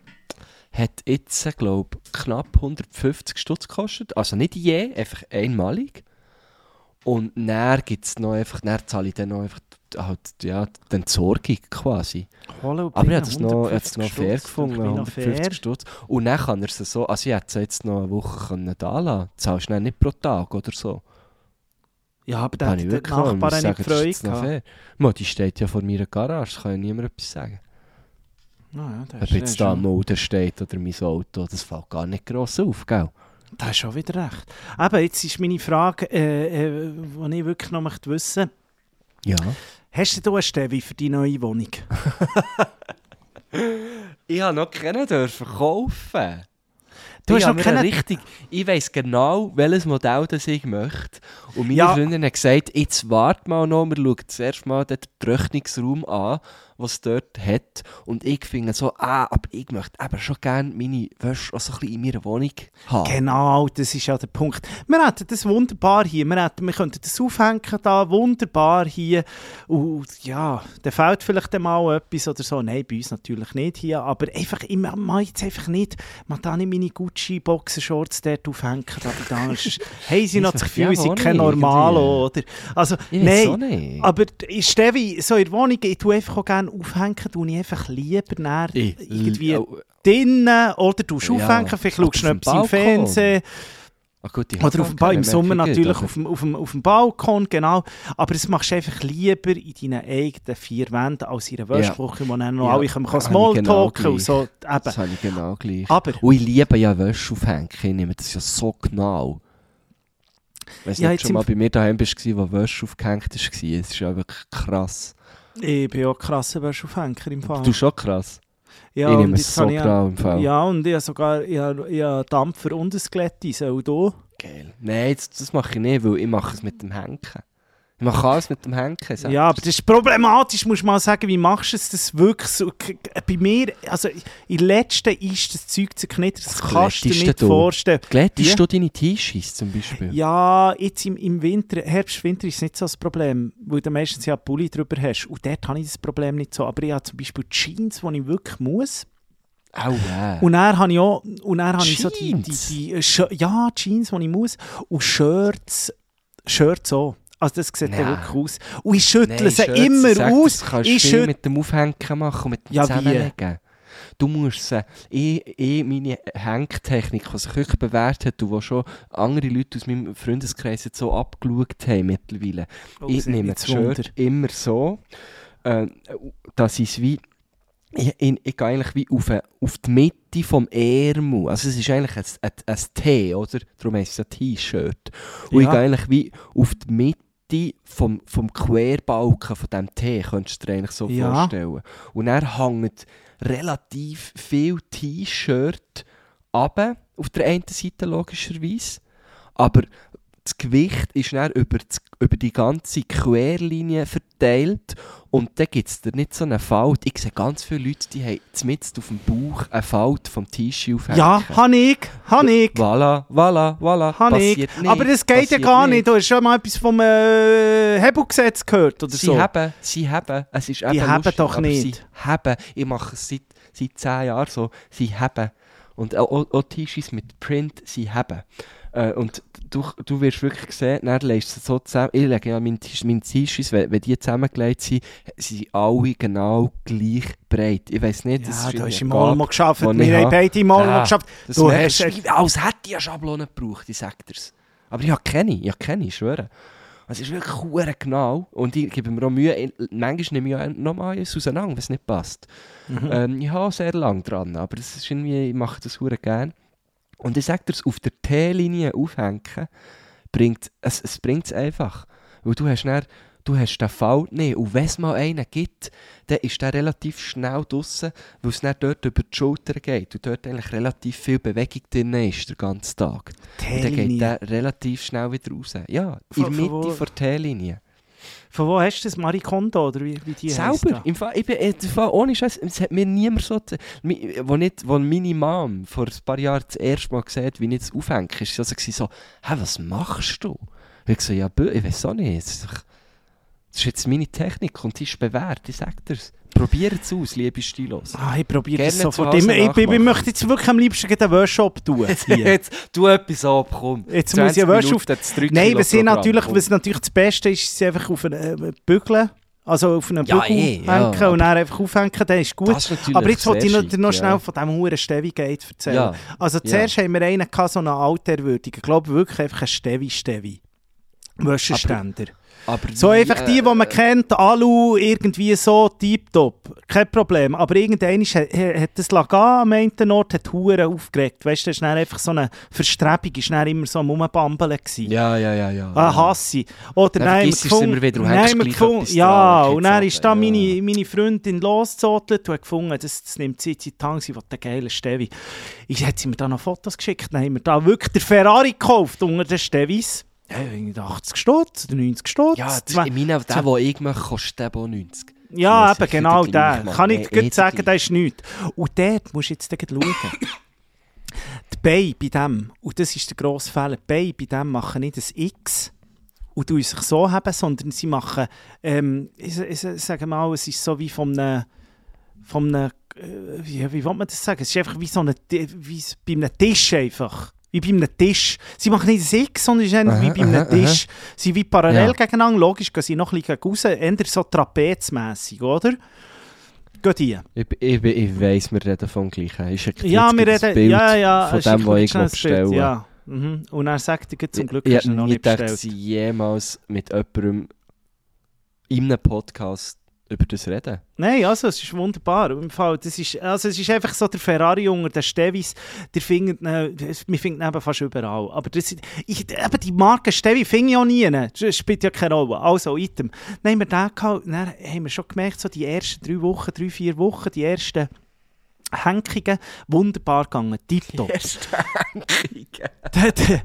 hat jetzt, glaube knapp 150 Stutz gekostet, also nicht je, einfach einmalig. Und dann gibt es noch einfach, dann zahle ich dann noch einfach halt, ja, die Entsorgung quasi. Und Aber ich bringen, habe es noch, es noch 150 fair Stutz. gefunden, Finde ich noch 150 fair. Stutz. Und dann kann er es so, also ich hätte es jetzt noch eine Woche können da lassen Zahlst du dann nicht pro Tag oder so. Ja, aber Da da habe hat ich der Nachbar ist Freude gehabt. Mo, die steht ja vor meiner Garage, kann ja niemand etwas sagen. Ja, das Ob jetzt da ein Motor steht oder mein Auto, das fällt gar nicht gross auf, gell? Da hast schon wieder recht. Aber jetzt ist meine Frage, äh, äh, die ich wirklich noch möchte wissen Ja. Hast du eine Stevi für die neue Wohnung? Ich habe noch keinen dürfen kaufen. Du ich hast noch keinen- richtig, ich weiss genau, welches Modell das ich möchte. Und meine Ja. Freundin hat gesagt, jetzt warte mal noch, wir schauen zuerst mal den Trocknungsraum an, was es dort hat. Und ich finde so, ah, aber ich möchte eben schon gerne meine Wäsche auch so ein bisschen in meiner Wohnung haben. Genau, das ist ja der Punkt. Wir hätten das wunderbar hier. Wir, hätten, wir könnten das aufhängen da, wunderbar hier. Und ja, da fehlt vielleicht mal etwas oder so. Nein, bei uns natürlich nicht hier. Aber einfach, ich mache jetzt einfach nicht, man da nicht meine Gucci-Boxershorts dort aufhängen. Aber da ist, haben sie noch das Gefühl, sie sind kein Normalo, oder? Also, Ich nein. nicht. Aber Stevi, so in der Wohnung, ich tue einfach auch gerne aufhängen, tue ich einfach lieber näher irgendwie oh, drinnen oder du Ja. aufhängen, vielleicht schaust du etwas im. Fernsehen. ah gut, ich Oder auf dem ba im Sommer natürlich auf dem, auf, dem, auf dem Balkon, genau. Aber das machst du einfach lieber in deinen eigenen vier Wänden als in einer Wäschwoche, wo dann noch Ja, alle können habe ich Smalltalken genau und so. Das Eben. habe ich genau gleich. Aber, Und ich liebe ja Wäsche aufhängen. Ich nehme das ja so genau. Weißt du, Ja, ja, jetzt schon mal bei mir daheim bist, wo Wäsche aufgehängt war? Es ist ja wirklich krass. Ich bin ja krasser Wäscheaufhänger im Fall. Du schon krass. ja, ich nehme es so genau im Fall. Ja, und ich habe sogar ich habe, ich habe Dampfer und ein Skelett auch hier. Geil. Nein, das, das mache ich nicht, weil ich mache es mit dem Henken. Ich mache alles mit dem Henken. sag Ja, aber das ist problematisch, muss man mal sagen, wie machst du es das wirklich so? Bei mir, also in letzten ist das Zeug zerknittert, das Was kannst du dir nicht du? vorstellen. Glättest Ja. du deine T-Shirts zum Beispiel? Ja, jetzt im, im Winter, Herbst, Winter ist es nicht so das Problem, weil du meistens ja Pulli drüber hast. Und dort habe ich das Problem nicht so. Aber ich habe zum Beispiel Jeans, die ich wirklich muss. Au, äh. Und dann habe ich auch, und dann habe ich so die, die, Jeans? die, ja, Jeans, die ich muss. Und Shirts, Shirts auch. Also das sieht ja wirklich aus. Und ich schüttle Nein, sie immer sag, aus. Das kannst Ich du viel mit dem Aufhängen machen und mit dem Ja, wie? Zusammenlegen. Du musst sie, ich, ich meine Hängtechnik, die sich wirklich bewährt hat und die schon andere Leute aus meinem Freundeskreis jetzt so abgeschaut haben mittlerweile. Oh, ich nehme das. Shirt immer so, äh, dass ich es wie, ich, ich, ich gehe eigentlich wie auf, auf die Mitte vom Ärmel, also es ist eigentlich ein, ein, ein T, oder? Darum heisst es ein T-Shirt. Und ich Ja. gehe eigentlich wie auf die Mitte vom, vom Querbalken von diesem T, könntest du dir eigentlich so Ja. vorstellen. Und dann hängt relativ viel T-Shirt runter, auf der einen Seite logischerweise, aber das Gewicht ist dann über, das, über die ganze Querlinie verteilt und dann gibt es da nicht so eine Falt. Ich sehe ganz viele Leute, die haben mitten auf dem Bauch eine Falt vom T-Shirt aufhängen. Ja, habe ich, habe ich. Voilà, voilà, voilà. Habe ich. Nicht, Aber das geht ja gar nicht. Du hast schon mal etwas vom äh, Hebelgesetz gehört oder Sie so. haben, sie haben, es ist eben haben lustig, doch nicht. Sie haben, ich mache es seit, seit 10 Jahren so, sie haben. Und auch, auch- T-Shirts mit Print, sie haben. Äh, und du, du wirst wirklich sehen, dann legst du so zusammen, ich lege ja meine meine T-Shirts, wenn, wenn die zusammengelegt sind, sind alle genau gleich breit. Ich weiß nicht, das Ja, ist du hast im Gabe, geschafft. Wir haben habe. beide im Olmo Ja, geschafft. Du hast als hätte ich eine Schablone gebraucht, ich sag dir's. Aber ich habe keine, ich habe keine, ich schwöre. Es ist wirklich hure genau und ich gebe mir auch Mühe, manchmal nehme ich ja nochmal eins auseinander, wenn es nicht passt. Mhm. Ähm, ich habe auch sehr lange dran, aber es ist irgendwie, ich mache das hure gerne. Und ich sage dir, auf der T-Linie aufhängen, bringt es, es bringt einfach. Weil du hast dann, du hast den Fall nicht. Und wenn es mal einen gibt, dann ist der relativ schnell draussen, weil es dann dort über die Schulter geht und dort eigentlich relativ viel Bewegung drin ist, den ganzen Tag. Und dann geht T-Linie. der relativ schnell wieder raus. Ja, in der Mitte der T-Linie. Von wo hast du das? Marie Kondo oder wie, wie die Selber, im Fall, ich bin, im Fall, ohne Scheiß, es hat mir niemand so, wo, nicht, wo meine Mom vor ein paar Jahren das erste Mal gesehen wie ich das aufhänge, ist sie also so, hä, was machst du? Und ich so, ja, bö, ich weiß auch nicht, das ist, jetzt meine Technik und die ist bewährt, ich sag dir's. Probiert es aus, liebe Stilos. Ah, ich probiere zu sofort. Ich, ich, ich, möchte jetzt wirklich am liebsten einen Workshop tun. Jetzt, tu etwas ab, komm. Jetzt muss ich 20 einen Workshop- Nein, was, ich natürlich, was natürlich das Beste ist, ist sie einfach auf einen äh, Bügeln. Also auf einen Ja, Bügel eh, ja, hängen aber- und dann einfach aufhängen, dann ist gut. Ist Aber jetzt wollte ich noch, noch schnell ja. von diesem Huren Stevi-Gate erzählen. Ja, Also zuerst haben wir einen gehabt, so einen Alterwürdigen. Ich glaube wirklich einfach einen Stevi-Stevi. Wäscheständer. Aber So einfach die, die man äh, kennt, Alu, irgendwie so, tiptop, kein Problem. Aber irgendwann hat, das Lagan am einen Ort hat Huren aufgeregt. Weißt du, das ist dann einfach so eine Verstrebung, ist dann immer so am Rumbambeln. Ja, ja, ja, ja. Ah, hasse. Oder Dann nein, vergisst es immer wieder nein, gefunden, Ja, und dann ist da meine, meine Freundin losgezotelt und hat gefunden, das, das nimmt Zeit in die Hand, sie will den geilen Stevi. Ich hat sie mir da noch Fotos geschickt, dann haben wir da wirklich den Ferrari gekauft unter den Stevis. Ja, irgendwie 80 Stutz oder 90 Stutz. Ja, das ist, ich meine, der, den ich mache, kostet eben auch 90. ja, eben, genau der. Kann ich Nee, eh sagen, das ist nichts. Und dort musst du jetzt schauen. die Beine bei dem, und das ist der grosse Fehler, die Beine bei dem machen nicht ein X und du sich so haben, sondern sie machen, ähm, ich, ich, ich sage mal, es ist so wie von einem, von einem äh, wie, wie will man das sagen? Es ist einfach wie so eine, wie bei einem Tisch einfach. Wie bei einem Tisch. Sie machen nicht X, sondern einfach Aha, wie einem aha, Tisch. Sie sind wie parallel Ja. gegeneinander. Logisch gehen sie noch ein bisschen raus. Eher so trapezmässig, oder? Geht die. Ich, ich, ich weiss, wir reden vom Gleichen. Ist Ja, wir reden. Bild ja, ja. von dem, was ich schnell das Bild, bestelle. Ja. Mhm. Und er sagt dir, zum Glück ich hast du noch nicht bestellt. sie jemals mit jemandem in einem Podcast über das reden. Nein, also es ist wunderbar. Im Fall, das ist, also es ist einfach so der Ferrari unter den Stevis, der findet, ihn eben fast überall. Aber das, ich, eben die Marke Stevi finde ich auch nie. Das spielt ja keine Rolle. Also, Item. Dann haben wir den gehabt, dann haben wir schon gemerkt, so die ersten drei Wochen, drei, vier Wochen, die ersten Henkungen, wunderbar gegangen. Tipptopp. Der- der-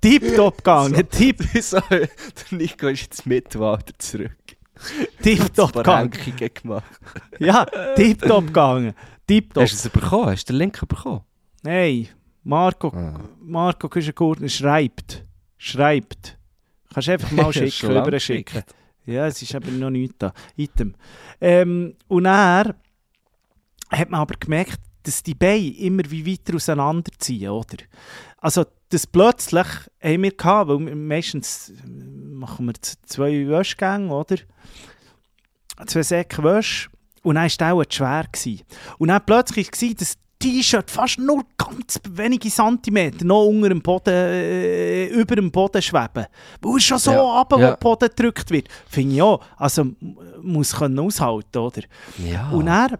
Tipptopp gegangen. Tipp, so, der Nico ist jetzt Mitwalter zurück. Tipptopp gegangen. Gemacht. Ja, tipptopp gegangen. Tipptopp. Hast du es bekommen? Hast du den Link bekommen? Nein, Marco, Ah. Marco Küschengurtner schreibt. Schreibt. Kannst du einfach mal schicken, geschickt. Ja, es ist aber noch nichts da. Item. Ähm, und er hat man aber gemerkt, dass die Beine immer wie weiter auseinanderziehen, oder? Also, das plötzlich haben wir gehabt, weil meistens machen wir zwei Wäschgänge, oder? Zwei Säcke Wäsche. Und dann war der auch zu schwer. Gewesen. Und dann plötzlich war das T-Shirt fast nur ganz wenige Zentimeter noch unter dem Boden, äh, über dem Boden schweben. Weil es schon so Ja, runter, wo ja. der Boden gedrückt wird. Finde ich auch. Also, muss können aushalten, oder? Ja. Und er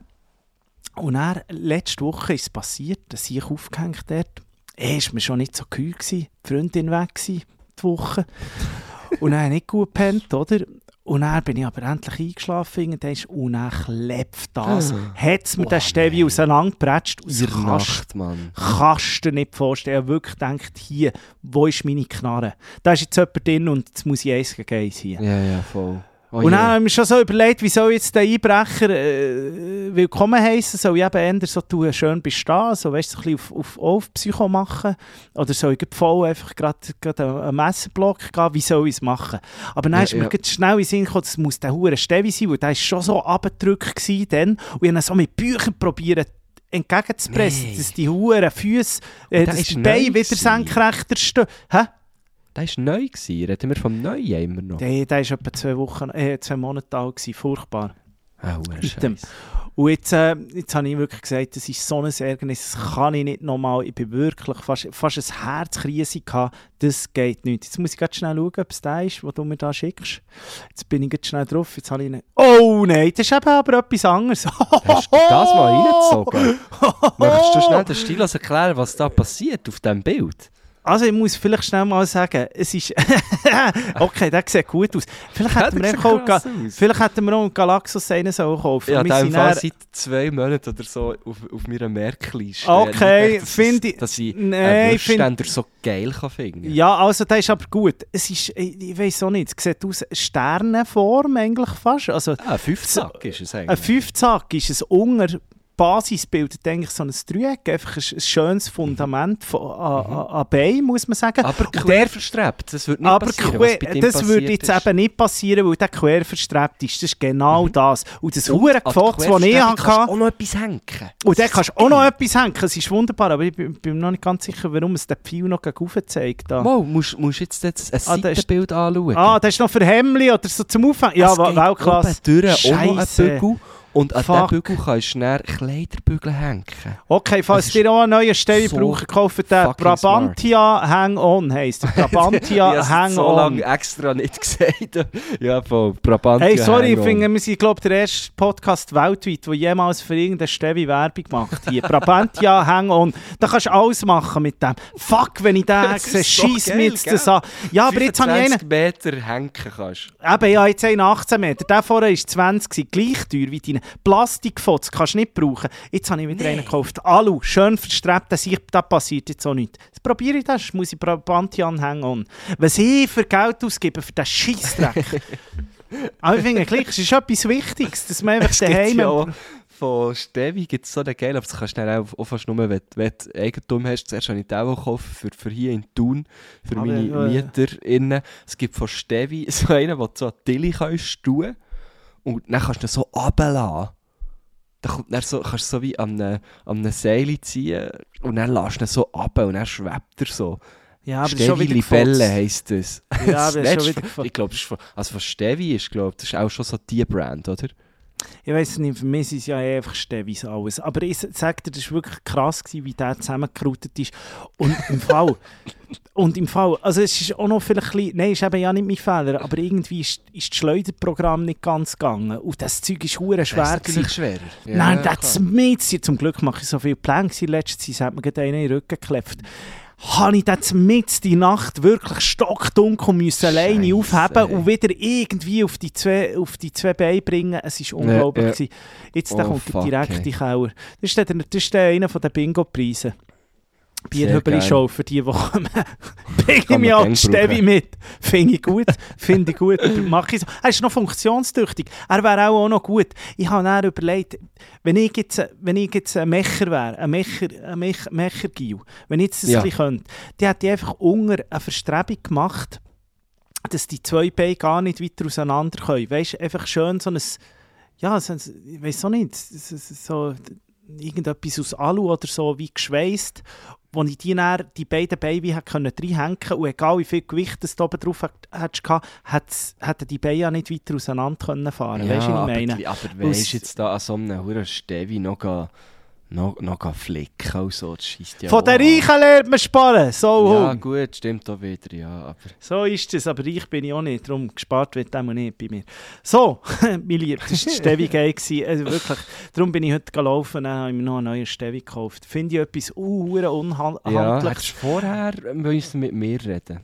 und dann, letzte Woche ist es passiert, dass ich aufgehängt dort. Er war mir schon nicht so kühl, gewesen, die Freundin weg gewesen, die Woche. Und dann habe ich nicht gut gepennt, oder? Und dann bin ich aber endlich eingeschlafen und dann, ist, und dann klebt das. Ah. Hat es mir Oh, den Stevi nein. auseinandergepratscht. In der Nacht, Mann. kannst du dir nicht vorstellen. Ich habe wirklich gedacht, hier, wo ist meine Knarre? Da ist jetzt jemand drin und jetzt muss ich eins gegen eins hier. Ja, ja, voll. Oh Und dann habe ich mir schon so überlegt, wie soll jetzt der Einbrecher äh, willkommen heißen? Soll ich eben eher so tun, schön bestehen, so weißt du, so ein bisschen auf, auf, auf Psycho machen? Oder soll ich voll einfach gerade einen Messerblock gehen? Wie soll ich es machen? Aber dann Ja, ist mir ja. schnell in den Sinn gekommen, das muss der hure Stevi sein, weil der war schon so abgedrückt dann. Und ich habe so mit Büchern probiert entgegenzupressen, Nein. dass die huren Füße, äh, die neu Beine wieder senkrechter stehen. Hä? Der war neu. Gewesen. Reden wir vom Neuen immer noch. Der, der war etwa zwei Wochen, äh, zwei Monate alt, gewesen. furchtbar. Ah. Und jetzt, äh, jetzt habe ich wirklich gesagt, das ist so ein Ärgernis, das kann ich nicht nochmal. Ich bin wirklich fast, fast ein Herzkrise gehabt. Das geht nicht. Jetzt muss ich ganz schnell schauen, ob es der ist, was du mir da schickst. Jetzt bin ich ganz schnell drauf. Jetzt habe ich ihn. Oh nein, das ist eben aber etwas anderes. Hast du das mal reingezogen? Möchtest du schnell den Stilos erklären, was da passiert auf diesem Bild? Also ich muss vielleicht schnell mal sagen, es ist... okay, der sieht gut aus. Vielleicht Ja, hätten wir, auch, aus. vielleicht hätten wir auch einen Galaxus einen sollen kaufen Ja, der Fall seit zwei Monaten oder so auf, auf meiner Merkliste. Okay, finde ich- Dass ich einen find- so geil kann finden Ja, also der ist aber gut. Es ist, ich, ich weiß auch nicht, es sieht aus Sternenform eigentlich fast. Also Ah, ein Fünfzack ist es ein eigentlich. Fünfzack ist es unter Basis bildet eigentlich so ein Dreieck, einfach ein, ein schönes Fundament von, an, an Bein, muss man sagen. Aber Und quer verstrebt, das würde nicht aber passieren, dem das würde jetzt ist. eben nicht passieren, weil der quer verstrebt ist. Das ist genau das. Und das hure Gefotz, das ich hatte, kannst du auch noch etwas hängen. und dann kannst du auch noch etwas hängen. Es ist wunderbar, aber ich bin, bin noch nicht ganz sicher, warum es den Pfeil noch gegen zeigt. Da. Mal, musst, musst jetzt, jetzt ein Ah, Seitenbild anschauen. Ah, das ist noch für Hemli oder so zum Aufhängen. Ja, Weltklasse. oben Und an diesem Bügel kannst du dann Kleiderbügel hängen. Okay, falls ihr auch eine neue Stelle so braucht, kauft den Brabantia Hang-On, heisst der. Ich Brabantia habe es so lange extra nicht gesagt. ja, von Brabantia Hey, sorry, ich finde, wir sind, glaube ich, der erste Podcast weltweit, der jemals für irgendeine Stelle Werbung macht. Hier, Brabantia Hang-On. Da kannst du alles machen mit dem. Fuck, wenn ich den sehe, so geil, mir jetzt das an. Ja, aber jetzt habe ich einen... 25 Meter hängen kannst. Eben, ja, jetzt einen 18 Meter. Der vorher war 20, gewesen, gleich teuer wie deine. Plastikfotz kannst du nicht brauchen. Jetzt habe ich wieder einen gekauft. Alu, schön verstrebt, dass ich, da passiert jetzt auch nichts. Jetzt probiere ich das, muss ich Brabantian hängen on. Was ich für Geld ausgebe für diesen Scheissdreck. Aber ich finde, es ist etwas Wichtiges, dass man einfach daheim... ja von Stevi gibt es so einen geil, aber das kannst du auch, auch fast nur, wenn, wenn du Eigentum hast. Zuerst habe ich den auch gekauft für, für hier in Thun, für Ah, meine. MieterInnen. Es gibt von Stevi so einen, wo du so Tilly kannst tun und dann kannst du ihn so runterlassen. Dann kommt dann so, kannst du so wie an einem, an einem Seil ziehen und dann lässt du ihn so runter und dann schwebt er so. Ja, aber das ist schon wieder gefotzt. heisst das. Ja, aber das ist schon wieder gefotzt. Ich glaube, das ist von, also von Stevi ist, glaube das ist auch schon so die Brand, oder? Ich weiß nicht, für mich ist es ja eh einfach Stevis alles. Aber ich sage dir, das war wirklich krass, gewesen, wie der zusammengeroutet ist. Und im Fall, und im Fall, also es ist auch noch vielleicht ein bisschen, nein, ist eben ja nicht mein Fehler, aber irgendwie ist, ist das Schleuderprogramm nicht ganz gegangen. Und das Zeug ist hure schwer. gewesen. schwerer. Nein, das mit Zum Glück mache ich so viele Pläne. gewesen. Letztes Jahr hat mir gerade einer in den Rücken geklebt. Habe ich das mit die Nacht wirklich stockdunkel müssen alleine aufheben ey. und wieder irgendwie auf die zwei, auf die zwei Beine bringen. Es war unglaublich. ja. gewesen. Jetzt Oh, kommt fuck, der direkte ey. Keller. Das ist, der, das ist der einer der Bingo-Preise. Bierhöbeli-Show für die Woche. Bringe ich Kann mich an Stevi mit. Finde ich gut. Finde ich gut. Aber Mach ich so. Er ist noch funktionstüchtig. Er wäre auch, auch noch gut. Ich habe dann überlegt, wenn ich jetzt, wenn ich jetzt ein Mecher wäre, ein Mecher, ein Mech, Mechergil, wenn ich jetzt das Ja. ein bisschen könnte, die hätte einfach unter eine Verstrebung gemacht, dass die zwei Beine gar nicht weiter auseinander können. Weißt du, einfach schön so ein, ja, so, ein- ich weiß auch nicht, so, so irgendetwas aus Alu oder so wie geschweißt, wo ich die, dann, die beiden Beine können reinhängen und egal wie viel Gewicht es da oben drauf hat- hättest gehabt, hätt's- hätten die Beine ja nicht weiter auseinander können fahren. weißt du, was ich aber, meine? aber Aus- weisst du jetzt da an so einem Stevi noch, ga- noch, noch flicken und so, das scheisst ja Von den. Reichen lernt man sparen, so Ja gut, stimmt auch wieder, ja, aber... So ist es, aber reich bin ich auch nicht, darum gespart wird auch nicht bei mir. So, mein Lieb, das war Stevi geil. Also wirklich, darum bin ich heute gelaufen, dann habe ich mir noch einen neuen Stevi gekauft. Finde ich etwas uh, Ja, unhandliches. hättest vorher müssen mit mir reden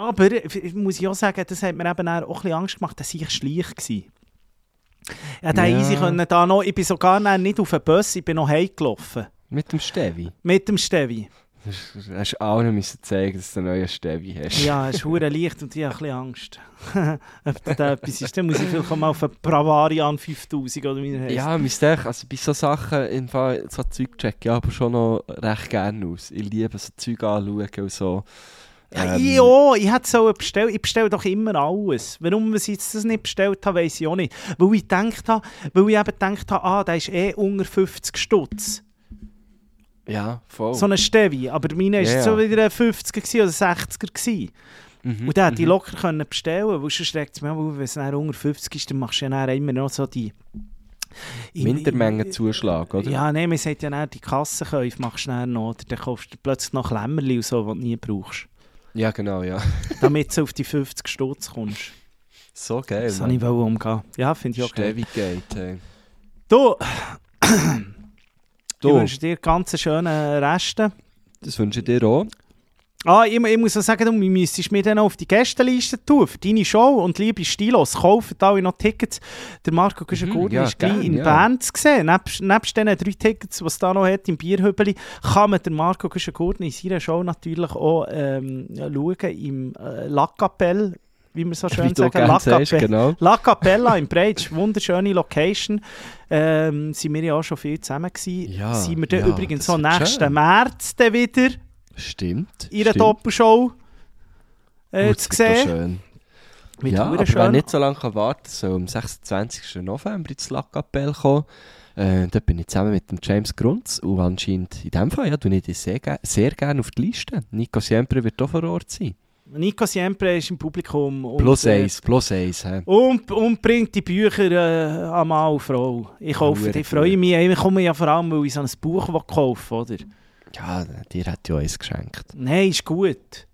aber ich muss ich auch sagen, das hat mir eben auch ein bisschen Angst gemacht, dass ich schleich war. Ja, da Ja. easy können da noch, ich bin sogar nicht auf den Bus, ich bin noch heimgelaufen. Mit dem Stevi. Mit dem Stevi. Du hast allen müssen zeigen, dass du einen neuen Stevi hast. Ja, es ist hure leicht und ich habe ein bisschen Angst. Ob da etwas ist, dann muss ich vielleicht mal auf einen Bravarian 5000 oder wie er heisst. Ja, also bei so Sachen, im Fall, so Zeug check ich aber schon noch recht gerne aus. Ich liebe so Zeug anschauen und so. Ja, Ähm, ich auch. Ich hätte so bestellt. Ich bestelle doch immer alles. Warum ich jetzt das nicht bestellt habe, weiß ich auch nicht. Weil ich gedacht habe, weil ich eben gedacht habe, ah, der ist eh unter 50 Stutz. Ja, voll. So ein Stevi. Aber meine war Ja, ja. so wieder ein 50er gewesen oder 60er. Gewesen. Mhm, Und den hätte ich mhm. locker können bestellen können. Weil sonst regt es mich an, wenn es unter 50 ist, dann machst du ja immer noch so die... Mindermengenzuschlag, oder? Ja, nein, man sagt ja die Kassenkäufe machst du noch. Oder dann kaufst du plötzlich noch Klemmerli und so, die du nie brauchst. Ja, genau, ja. Damit du auf die 50 Stutz kommst. So geil. Das wollte ich umgehen. Ja, finde ich okay. Stevi geht, hey. Du, Du. ich wünsche dir ganz schöne Reste. Das wünsche ich dir auch. Ah, ich, ich muss auch sagen, du müsstest mir dann auf die Gästeliste tun für deine Show. Und liebe Stilos, kauft alle noch Tickets. Der Marco Güschen-Gurni ja, ist gleich gern, in ja. Bern zu sehen. Nebst, nebst diesen drei Tickets, die es da noch hat im Bierhübeli, kann man den Marco Güschen-Gurni in seiner Show natürlich auch ähm, schauen im äh, La Capelle, wie wir so schön gerne La genau. La Capella im Breitsch, wunderschöne Location. Ähm, sind wir ja auch schon viel zusammen gewesen. Ja, sind wir dann ja, übrigens so nächsten schön. März dann wieder Stimmt. in einer. Doppelshow äh, Gut, zu sehen. Mit ja, aber schön- nicht so lange kann warten soll am 26. November ins La Capelle kommen. Äh, dort bin ich zusammen mit dem James Grunz und anscheinend in dem Fall, ja, du nicht sehr, ge sehr gerne auf die Liste. Nico Siempre wird auch vor Ort sein. Nico Siempre ist im Publikum. Und, Plus äh, eins, plus eins. hä? Und, und bringt die Bücher äh, an Mann und Frau. Ich die. Ich freue mich. Ich komme ja vor allem, weil ich so ein Buch kaufen oder? Ja, dir hat ja eins geschenkt. Nein, ist gut.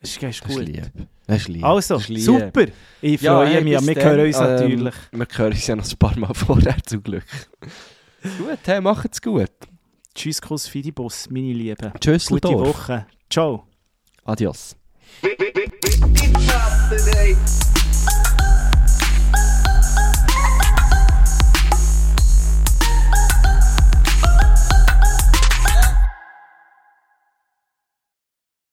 Ist, ist Das ist gut. lieb. Das ist lieb. Also, Das ist lieb. super. Ich Ja, freue hey, mich. Wir dann. hören uns Ähm, natürlich. Wir hören uns ja noch ein paar Mal vorher, zum Glück. gut, hey, macht's gut. Tschüss, Kuss, Fidibus, meine Lieben. Tschüss, Gute Woche. Ciao. Adios.